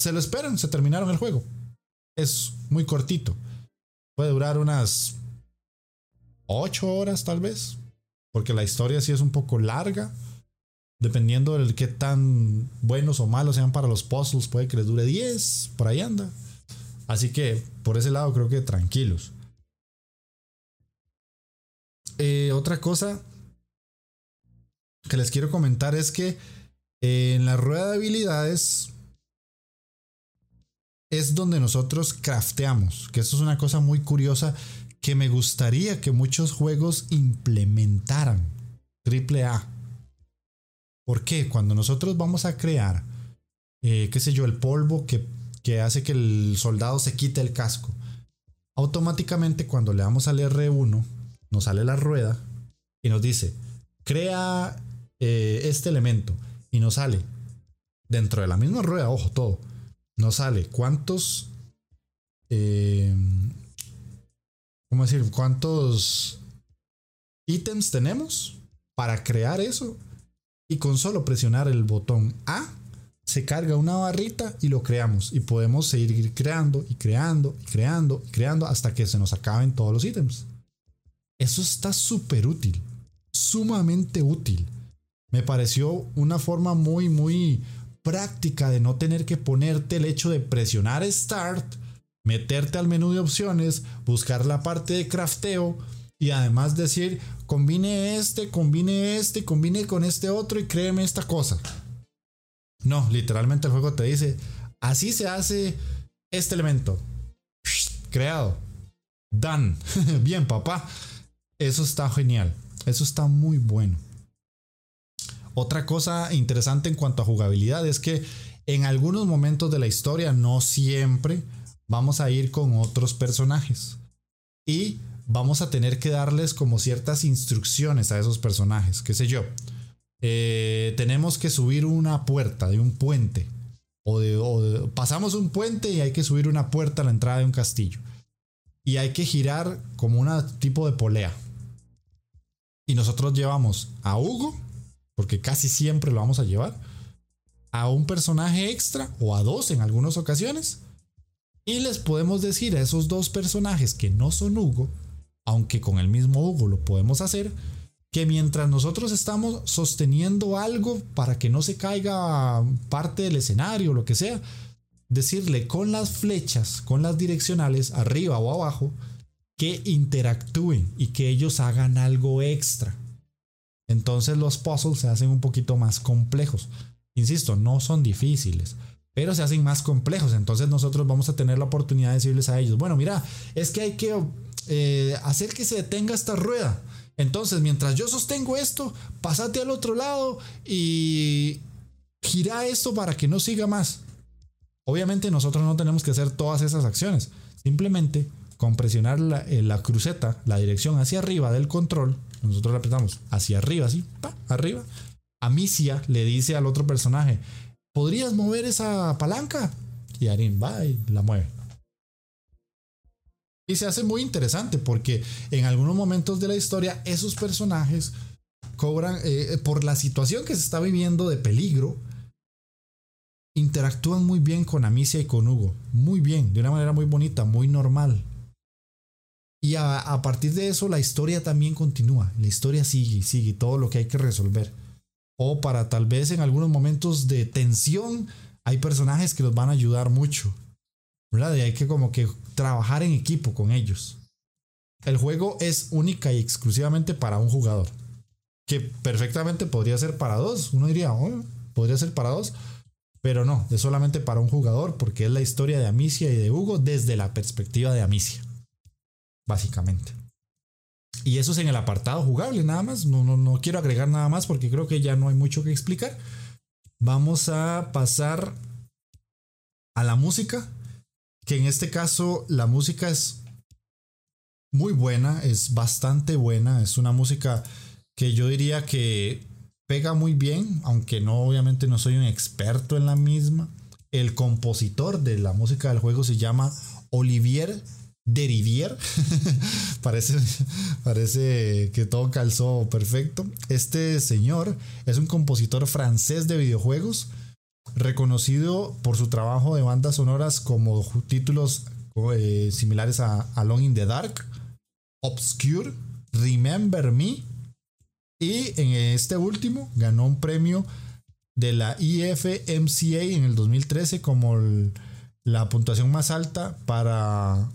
Speaker 1: se lo esperan, se terminaron el juego. Es muy cortito. Puede durar unas 8 horas tal vez. Porque la historia sí es un poco larga. Dependiendo del qué tan buenos o malos sean para los puzzles, puede que les dure 10. Por ahí anda. Así que por ese lado creo que tranquilos. Eh, otra cosa que les quiero comentar es que eh, en la rueda de habilidades es donde nosotros crafteamos, que eso es una cosa muy curiosa que me gustaría que muchos juegos implementaran. Triple A. ¿Por qué? Cuando nosotros vamos a crear, eh, qué sé yo, el polvo que, que hace que el soldado se quite el casco, automáticamente cuando le damos al R1, nos sale la rueda y nos dice, crea eh, este elemento y nos sale dentro de la misma rueda, ojo, todo, nos sale cuántos, eh, ¿cómo decir? ¿Cuántos ítems tenemos para crear eso? Y con solo presionar el botón A, se carga una barrita y lo creamos. Y podemos seguir creando y creando y creando y creando hasta que se nos acaben todos los ítems. Eso está súper útil, sumamente útil me pareció una forma muy, muy práctica de no tener que ponerte el hecho de presionar Start, meterte al menú de opciones, buscar la parte de crafteo y además decir, combine este, combine este, combine con este otro y créeme esta cosa. No, literalmente el juego te dice, así se hace este elemento. Creado. Done. Bien, papá. Eso está genial. Eso está muy bueno. Otra cosa interesante en cuanto a jugabilidad es que en algunos momentos de la historia, no siempre, vamos a ir con otros personajes. Y vamos a tener que darles como ciertas instrucciones a esos personajes. ¿Qué sé yo? Eh, tenemos que subir una puerta de un puente. O, pasamos un puente y hay que subir una puerta a la entrada de un castillo. Y hay que girar como un tipo de polea. Y nosotros llevamos a Hugo, porque casi siempre lo vamos a llevar, a un personaje extra o a dos en algunas ocasiones. Y les podemos decir a esos dos personajes que no son Hugo, aunque con el mismo Hugo lo podemos hacer, que mientras nosotros estamos sosteniendo algo para que no se caiga parte del escenario o lo que sea, decirle con las flechas, con las direccionales, arriba o abajo, que interactúen y que ellos hagan algo extra. Entonces los puzzles se hacen un poquito más complejos. Insisto, no son difíciles, pero se hacen más complejos. Entonces nosotros vamos a tener la oportunidad de decirles a ellos, bueno, mira, es que hay que eh, hacer que se detenga esta rueda. Entonces, mientras yo sostengo esto, pasate al otro lado y gira esto para que no siga más. Obviamente nosotros no tenemos que hacer todas esas acciones. Simplemente con presionar la, eh, cruceta, la dirección hacia arriba del control, nosotros la apretamos hacia arriba, así, pa, arriba. Amicia le dice al otro personaje, ¿podrías mover esa palanca? Y Arin va y la mueve. Y se hace muy interesante porque en algunos momentos de la historia esos personajes cobran, eh, por la situación que se está viviendo de peligro, interactúan muy bien con Amicia y con Hugo. Muy bien, de una manera muy bonita, muy normal. Y a, a partir de eso la historia también continúa. La historia sigue, sigue todo lo que hay que resolver. O para tal vez en algunos momentos de tensión hay personajes que los van a ayudar mucho. ¿Verdad? Y hay que como que trabajar en equipo con ellos. El juego es única y exclusivamente para un jugador. Que perfectamente podría ser para dos. Uno diría, oh, podría ser para dos. Pero no, es solamente para un jugador porque es la historia de Amicia y de Hugo desde la perspectiva de Amicia. Básicamente. Y eso es en el apartado jugable, nada más. No, no, no quiero agregar nada más porque creo que ya no hay mucho que explicar. Vamos a pasar a la música que en este caso la música es muy buena, es bastante buena, es una música que yo diría que pega muy bien, aunque no obviamente no soy un experto en la misma. El compositor de la música del juego se llama Olivier Derivier. parece, parece que todo calzó perfecto. Este señor es un compositor francés de videojuegos reconocido por su trabajo de bandas sonoras como títulos eh, similares a Alone in the Dark, Obscure, Remember Me y en este último ganó un premio de la IFMCA en el 2013 como la puntuación más alta para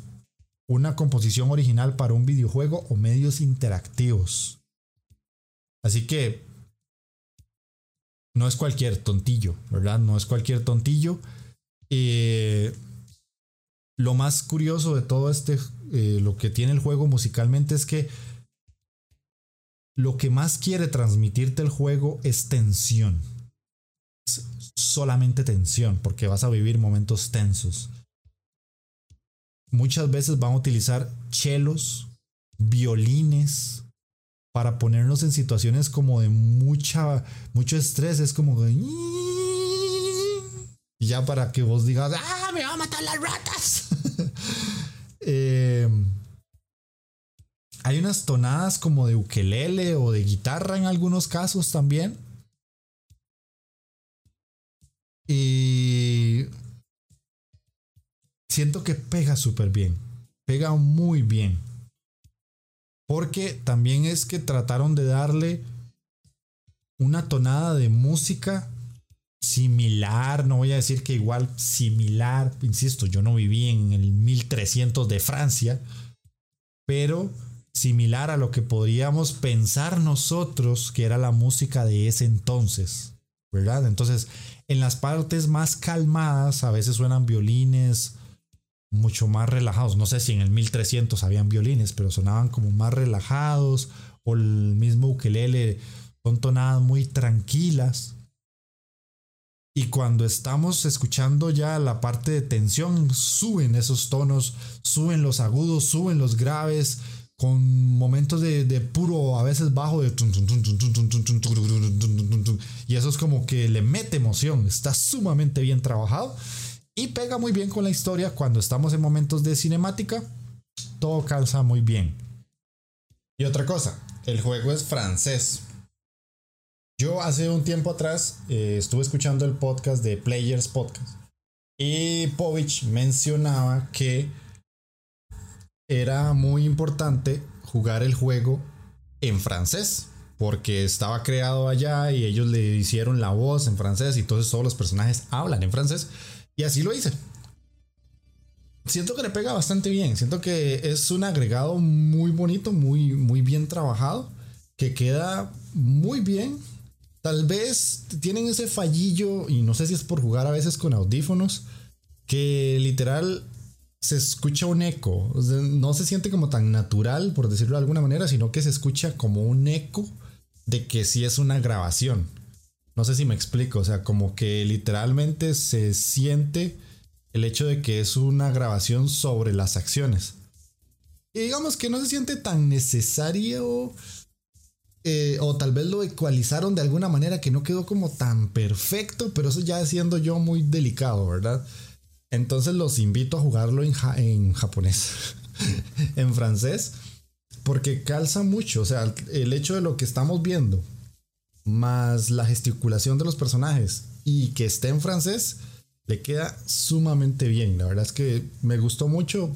Speaker 1: una composición original para un videojuego o medios interactivos. Así que no es cualquier tontillo, ¿verdad? No es cualquier tontillo. Eh, lo más curioso de todo este, eh, lo que tiene el juego musicalmente es que lo que más quiere transmitirte el juego es tensión. solamente tensión, porque vas a vivir momentos tensos. Muchas veces van a utilizar chelos, violines, para ponernos en situaciones como de mucha, mucho estrés. Es como de... Ya para que vos digas, ¡ah, me va a matar las ratas! Em, hay unas tonadas como de ukelele o de guitarra en algunos casos también. Y siento que pega súper bien. Pega muy bien. Porque también es que trataron de darle una tonada de música similar, no voy a decir que igual, similar, insisto, yo no viví en el 1300 de Francia, pero similar a lo que podríamos pensar nosotros que era la música de ese entonces, ¿verdad? Entonces, en las partes más calmadas a veces suenan violines mucho más relajados. No sé si en el 1300 habían violines, pero sonaban como más relajados o el mismo ukelele son tonadas muy tranquilas. Y cuando estamos escuchando ya la parte de tensión, suben esos tonos, suben los agudos, suben los graves, con momentos de, puro, a veces bajo de... Y eso es como que le mete emoción, está sumamente bien trabajado y pega muy bien con la historia cuando estamos en momentos de cinemática, todo calza muy bien. Y otra cosa, el juego es francés. Yo hace un tiempo atrás eh, estuve escuchando el podcast de Players Podcast y Povich mencionaba que era muy importante jugar el juego en francés porque estaba creado allá y ellos le hicieron la voz en francés y entonces todos los personajes hablan en francés y así lo hice. Siento que le pega bastante bien, siento que es un agregado muy bonito, muy, muy bien trabajado, que queda muy bien Tal vez tienen ese fallillo, y no sé si es por jugar a veces con audífonos, que literal se escucha un eco. no se siente como tan natural, por decirlo de alguna manera, sino que se escucha como un eco de que sí es una grabación. No sé si me explico, o sea, como que literalmente se siente el hecho de que es una grabación sobre las acciones. Y digamos que no se siente tan necesario eh, o tal vez lo ecualizaron de alguna manera que no quedó como tan perfecto, pero eso ya siendo yo muy delicado, ¿verdad? Entonces los invito a jugarlo en, en japonés, en francés, porque calza mucho, o sea, el hecho de lo que estamos viendo, más la gesticulación de los personajes y que esté en francés, le queda sumamente bien. La verdad es que me gustó mucho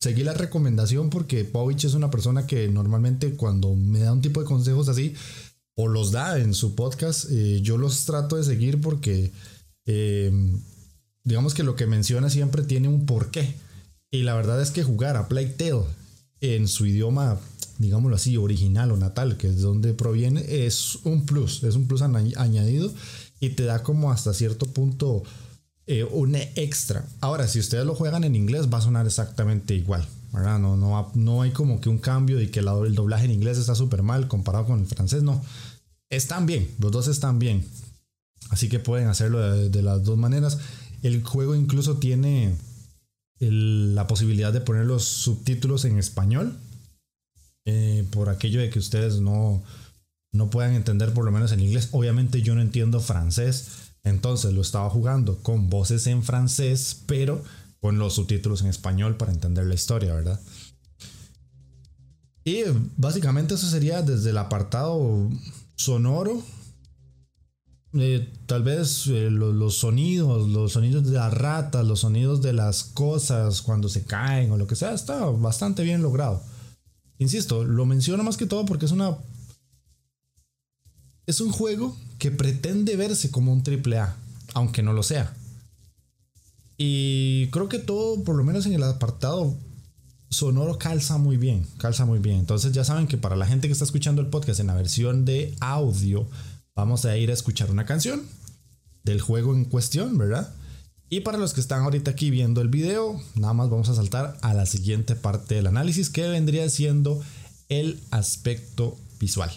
Speaker 1: seguí la recomendación porque Povich es una persona que normalmente cuando me da un tipo de consejos así, o los da en su podcast, eh, yo los trato de seguir porque eh, digamos que lo que menciona siempre tiene un porqué. Y la verdad es que jugar a Plague Tale en su idioma, digámoslo así, original o natal, que es donde proviene, es un plus, es un plus añadido y te da como hasta cierto punto eh, un extra. Ahora, si ustedes lo juegan en inglés, va a sonar exactamente igual. ¿verdad? No, no, no hay como que un cambio de que el doblaje en inglés está súper mal comparado con el francés. No, están bien, los dos están bien. Así que pueden hacerlo de, las dos maneras. El juego incluso tiene la posibilidad de poner los subtítulos en español. Eh, por aquello de que ustedes no, no puedan entender por lo menos en inglés. Obviamente yo no entiendo francés. Entonces lo estaba jugando con voces en francés, pero con los subtítulos en español para entender la historia, ¿verdad? Y básicamente eso sería desde el apartado sonoro. Eh, tal vez eh, los sonidos, los sonidos de las ratas, los sonidos de las cosas cuando se caen o lo que sea, está bastante bien logrado. Insisto, lo menciono más que todo porque es una es un juego que pretende verse como un triple A, aunque no lo sea. Y creo que todo, por lo menos en el apartado sonoro, calza muy bien. Calza muy bien. Entonces ya saben que para la gente que está escuchando el podcast en la versión de audio, vamos a ir a escuchar una canción del juego en cuestión, ¿verdad? Y para los que están ahorita aquí viendo el video, nada más vamos a saltar a la siguiente parte del análisis que vendría siendo el aspecto visual.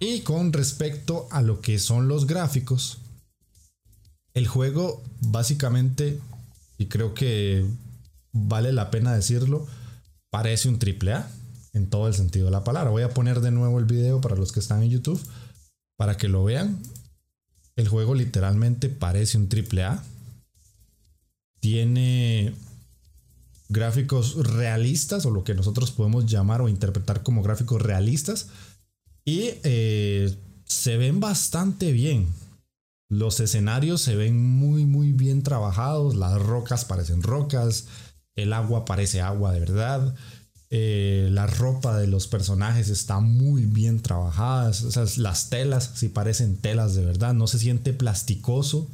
Speaker 1: Y con respecto a lo que son los gráficos, el juego básicamente, y creo que vale la pena decirlo, parece un triple A en todo el sentido de la palabra. Voy a poner de nuevo el video para los que están en YouTube para que lo vean. El juego literalmente parece un triple A. Tiene gráficos realistas o lo que nosotros podemos llamar o interpretar como gráficos realistas y eh, se ven bastante bien. Los escenarios se ven muy muy bien trabajados, las rocas parecen rocas, el agua parece agua de verdad. Eh, la ropa de los personajes está muy bien trabajada. las telas sí parecen telas de verdad. No se siente plasticoso.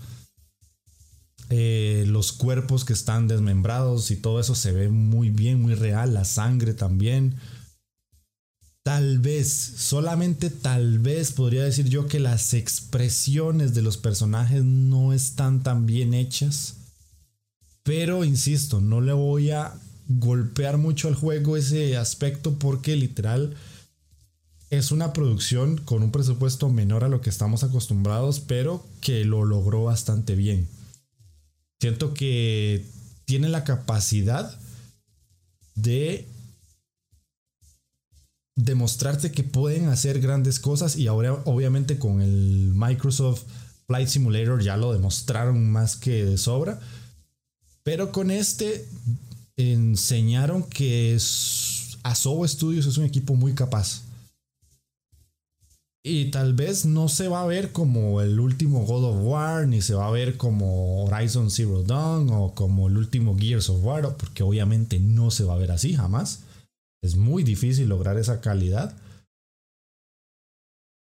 Speaker 1: Eh, los cuerpos que están desmembrados y todo eso se ve muy bien, muy real. La sangre también. Tal vez, solamente tal vez podría decir yo que las expresiones de los personajes no están tan bien hechas. Pero insisto, no le voy a golpear mucho al juego ese aspecto porque literal es una producción con un presupuesto menor a lo que estamos acostumbrados, pero que lo logró bastante bien. Siento que tiene la capacidad de demostrarte que pueden hacer grandes cosas y ahora obviamente con el Microsoft Flight Simulator ya lo demostraron más que de sobra. Pero con este enseñaron que Asobo Studios es un equipo muy capaz. Y tal vez no se va a ver como el último God of War, ni se va a ver como Horizon Zero Dawn o como el último Gears of War, porque obviamente no se va a ver así jamás. Es muy difícil lograr esa calidad.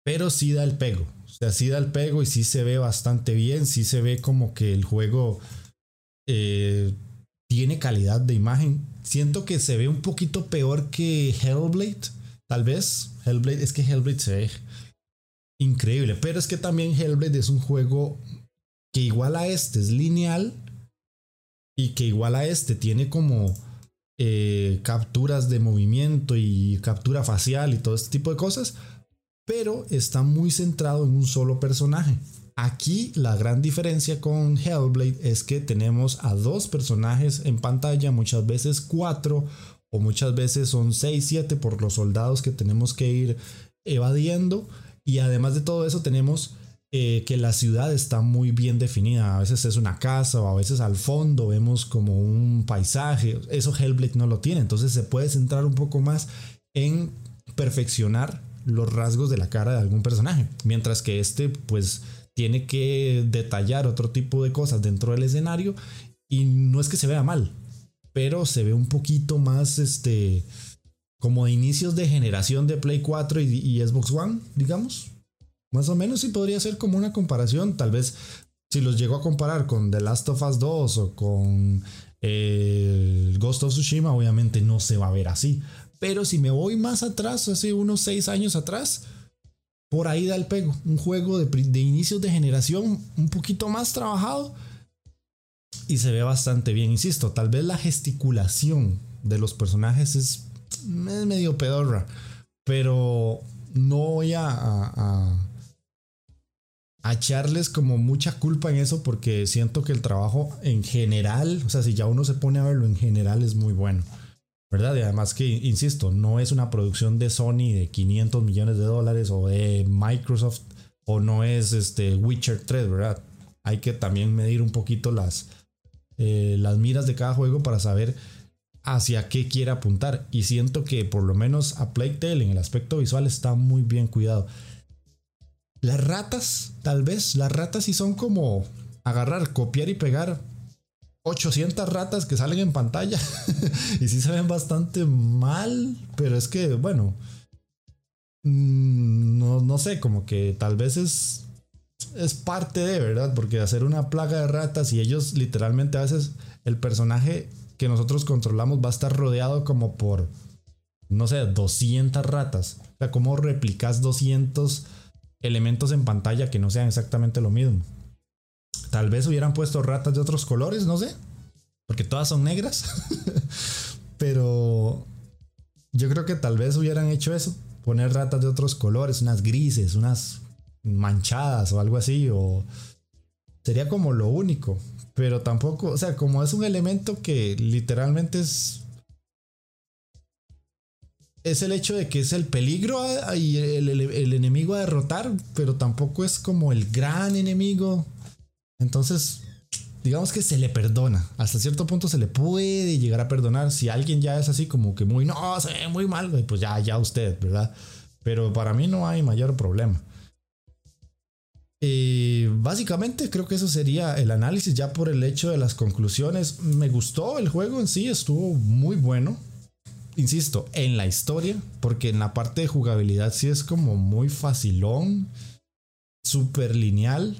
Speaker 1: Pero sí da el pego. O sea, sí da el pego y sí se ve bastante bien. Sí se ve como que el juego eh, tiene calidad de imagen. Siento que se ve un poquito peor que Hellblade. Tal vez. Hellblade, es que Hellblade se ve increíble. Pero es que también Hellblade es un juego que igual a este es lineal. Y que igual a este tiene como eh, capturas de movimiento y captura facial y todo este tipo de cosas. Pero está muy centrado en un solo personaje. Aquí la gran diferencia con Hellblade es que tenemos a dos personajes en pantalla, muchas veces cuatro o muchas veces son seis, siete por los soldados que tenemos que ir evadiendo. Y además de todo eso tenemos eh, que la ciudad está muy bien definida. A veces es una casa o a veces al fondo vemos como un paisaje. Eso Hellblade no lo tiene. Entonces se puede centrar un poco más en perfeccionar los rasgos de la cara de algún personaje. Mientras que este pues tiene que detallar otro tipo de cosas dentro del escenario y no es que se vea mal, pero se ve un poquito más este como de inicios de generación de Play 4 y, Xbox One, digamos. Más o menos sí podría ser como una comparación, tal vez si los llego a comparar con The Last of Us 2 o con eh, Ghost of Tsushima, obviamente no se va a ver así. Pero si me voy más atrás, hace unos 6 años atrás, por ahí da el pego. Un juego de, de inicios de generación un poquito más trabajado y se ve bastante bien. Insisto, tal vez la gesticulación de los personajes es, medio pedorra, pero no voy a, echarles como mucha culpa en eso porque siento que el trabajo en general, o sea, si ya uno se pone a verlo en general es muy bueno. ¿verdad? Y además que, insisto, no es una producción de Sony de 500 millones de dólares o de Microsoft o no es este Witcher 3, ¿verdad? Hay que también medir un poquito las, eh, las miras de cada juego para saber hacia qué quiere apuntar. Y siento que por lo menos a Playtale en el aspecto visual está muy bien cuidado. Las ratas, tal vez, las ratas sí son como agarrar, copiar y pegar 800 ratas que salen en pantalla y sí se ven bastante mal, pero es que, bueno, mm, no, no sé, como que tal vez es, es parte de, ¿verdad? Porque hacer una plaga de ratas y ellos literalmente a veces el personaje que nosotros controlamos va a estar rodeado como por, no sé, 200 ratas. O sea, ¿cómo replicas 200 elementos en pantalla que no sean exactamente lo mismo? Tal vez hubieran puesto ratas de otros colores, no sé. Porque todas son negras. Pero yo creo que tal vez hubieran hecho eso. poner ratas de otros colores, unas grises, unas manchadas o algo así, o sería como lo único. Pero tampoco, o sea, como es un elemento que literalmente es es el hecho de que es el peligro y el, enemigo a derrotar, pero tampoco es como el gran enemigo. Entonces, digamos que se le perdona. Hasta cierto punto se le puede llegar a perdonar. Si alguien ya es así como que muy, no, se ve muy mal, pues ya, ya usted, ¿verdad? Pero para mí no hay mayor problema. Y básicamente creo que eso sería el análisis ya por el hecho de las conclusiones. Me gustó el juego en sí, estuvo muy bueno insisto, en la historia, porque en la parte de jugabilidad sí es como muy facilón, súper lineal.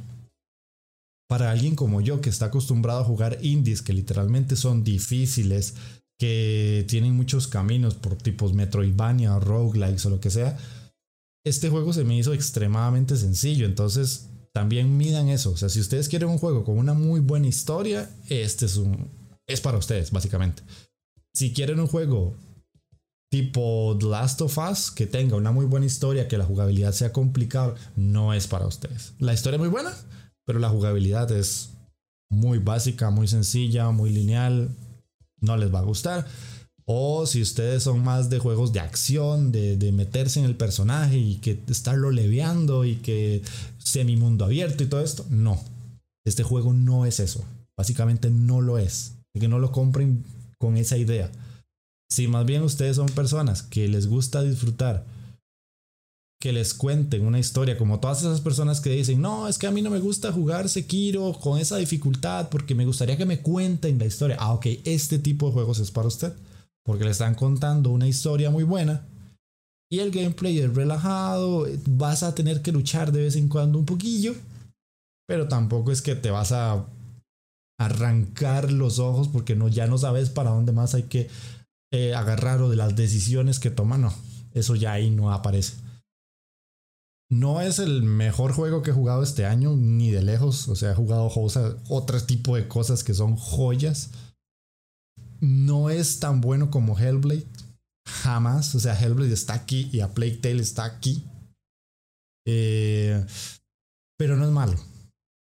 Speaker 1: Para alguien como yo que está acostumbrado a jugar indies que literalmente son difíciles, que tienen muchos caminos por tipos Metroidvania roguelikes o lo que sea, este juego se me hizo extremadamente sencillo. Entonces, también midan eso. O sea, si ustedes quieren un juego con una muy buena historia, este es un. es para ustedes, básicamente. Si quieren un juego tipo The Last of Us, que tenga una muy buena historia, que la jugabilidad sea complicada, no es para ustedes. La historia es muy buena, pero la jugabilidad es muy básica, muy sencilla, muy lineal, no les va a gustar. O si ustedes son más de juegos de acción, de, de meterse en el personaje y que estarlo leveando y que semi mundo abierto y todo esto, no. Este juego no es eso. Básicamente no lo es. Que no lo compren con esa idea. Si más bien ustedes son personas que les gusta disfrutar, que les cuenten una historia, como todas esas personas que dicen, no, es que a mí no me gusta jugar Sekiro con esa dificultad porque me gustaría que me cuenten la historia. Ah, ok, este tipo de juegos es para usted, porque le están contando una historia muy buena y el gameplay es relajado, vas a tener que luchar de vez en cuando un poquillo, pero tampoco es que te vas a arrancar los ojos porque no, ya no sabes para dónde más hay que eh, agarrar o de las decisiones que toma, no. Eso ya ahí no aparece. No es el mejor juego que he jugado este año, ni de lejos. O sea, he jugado otro tipo de cosas que son joyas. No es tan bueno como Hellblade. Jamás. O sea, Hellblade está aquí y a Plague Tale está aquí. Eh, pero no es malo.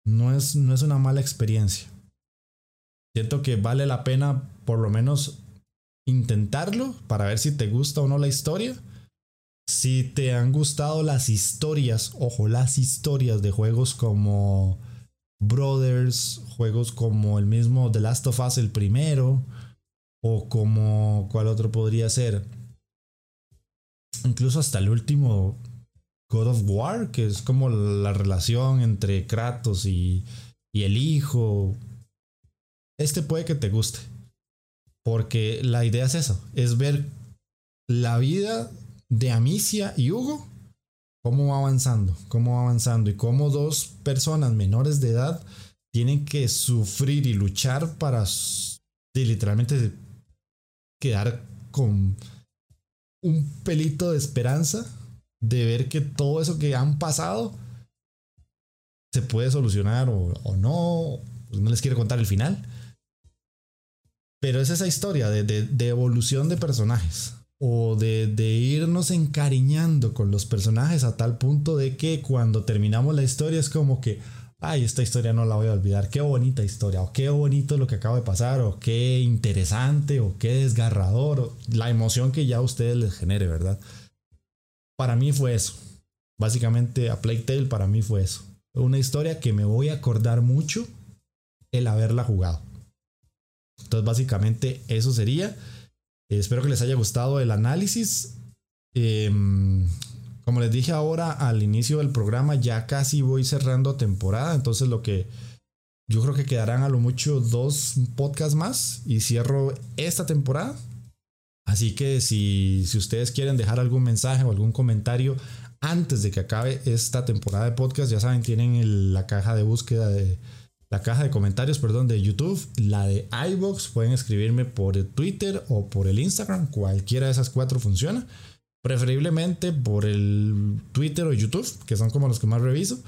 Speaker 1: No es, no es una mala experiencia. Siento que vale la pena por lo menos intentarlo para ver si te gusta o no la historia. Si te han gustado las historias, ojo, las historias de juegos como Brothers, juegos como el mismo The Last of Us el primero, o como cuál otro podría ser, incluso hasta el último God of War, que es como la relación entre Kratos y, y el hijo. Este puede que te guste. Porque la idea es eso, es ver la vida de Amicia y Hugo, cómo va avanzando, cómo va avanzando y cómo dos personas menores de edad tienen que sufrir y luchar para literalmente quedar con un pelito de esperanza de ver que todo eso que han pasado se puede solucionar o, no. No les quiero contar el final. Pero es esa historia de, evolución de personajes o de, irnos encariñando con los personajes a tal punto de que cuando terminamos la historia es como que, ay, esta historia no la voy a olvidar, qué bonita historia, o qué bonito lo que acaba de pasar, o qué interesante, o qué desgarrador, la emoción que ya a ustedes les genere, ¿verdad? Para mí fue eso. Básicamente a Plague Tale para mí fue eso. Una historia que me voy a acordar mucho el haberla jugado. Entonces, básicamente eso sería. espero que les haya gustado el análisis. Em, como les dije ahora al inicio del programa, ya casi voy cerrando temporada. Entonces, lo que yo creo que quedarán a lo mucho dos podcasts más y cierro esta temporada. Así que si, si ustedes quieren dejar algún mensaje o algún comentario antes de que acabe esta temporada de podcast, ya saben, tienen la caja de búsqueda de la caja de comentarios, perdón, de YouTube, la de iBox, pueden escribirme por el Twitter o por el Instagram, cualquiera de esas cuatro funciona. Preferiblemente por el Twitter o YouTube, que son como los que más reviso.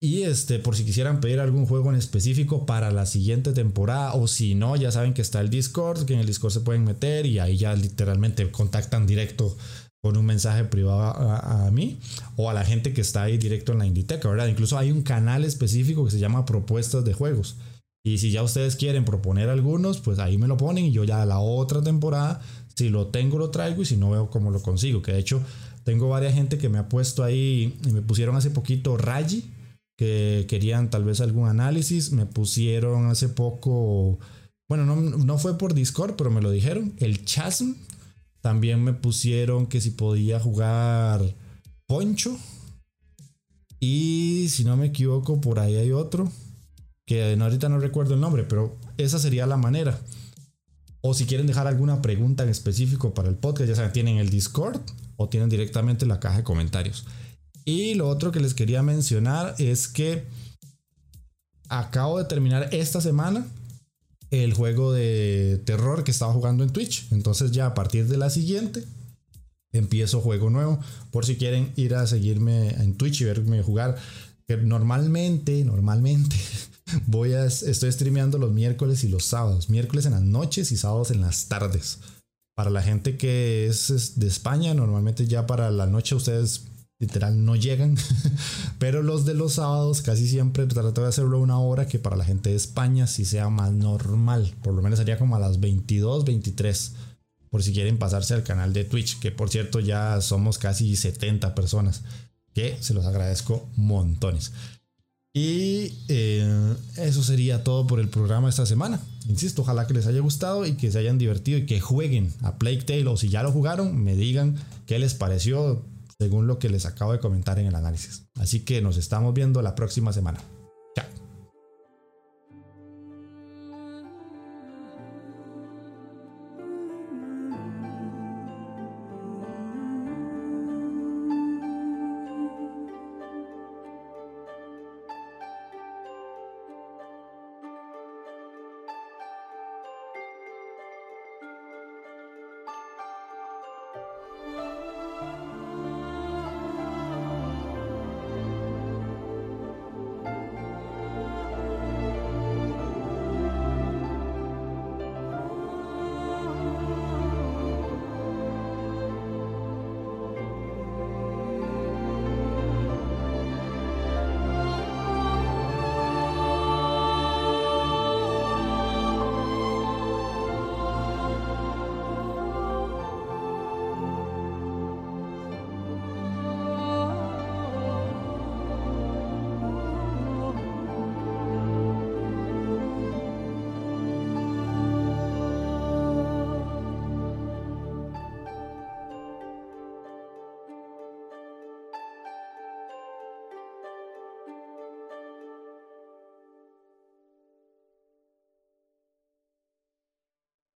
Speaker 1: Y este, por si quisieran pedir algún juego en específico para la siguiente temporada, o si no, ya saben que está el Discord, que en el Discord se pueden meter y ahí ya literalmente contactan directo con un mensaje privado a, mí o a la gente que está ahí directo en la Inditeca, ¿verdad? Incluso hay un canal específico que se llama propuestas de juegos. Y si ya ustedes quieren proponer algunos, pues ahí me lo ponen y yo ya la otra temporada, si lo tengo, lo traigo y si no veo cómo lo consigo. Que de hecho, tengo varias gente que me ha puesto ahí y me pusieron hace poquito Raji, que querían tal vez algún análisis. Me pusieron hace poco, bueno, no, no fue por Discord, pero me lo dijeron, el Chasm. También me pusieron que si podía jugar Poncho. Y si no me equivoco, por ahí hay otro que ahorita no recuerdo el nombre, pero esa sería la manera. O si quieren dejar alguna pregunta en específico para el podcast, ya saben, tienen el Discord o tienen directamente la caja de comentarios. Y lo otro que les quería mencionar es que acabo de terminar esta semana el juego de terror que estaba jugando en Twitch. Entonces ya a partir de la siguiente empiezo juego nuevo. Por si quieren ir a seguirme en Twitch y verme jugar. Normalmente, normalmente Voy a, estoy streameando los miércoles y los sábados. Miércoles en las noches y sábados en las tardes. Para la gente que es de España, normalmente ya para la noche ustedes literal no llegan. Pero los de los sábados casi siempre trato de hacerlo una hora que para la gente de España sí sea más normal. Por lo menos sería como a las 22, 23. Por si quieren pasarse al canal de Twitch, que por cierto ya somos casi 70 personas. Que se los agradezco montones. Y eh, eso sería todo por el programa esta semana. Insisto, ojalá que les haya gustado y que se hayan divertido y que jueguen a Plague Tale o si ya lo jugaron, me digan qué les pareció según lo que les acabo de comentar en el análisis. Así que nos estamos viendo la próxima semana.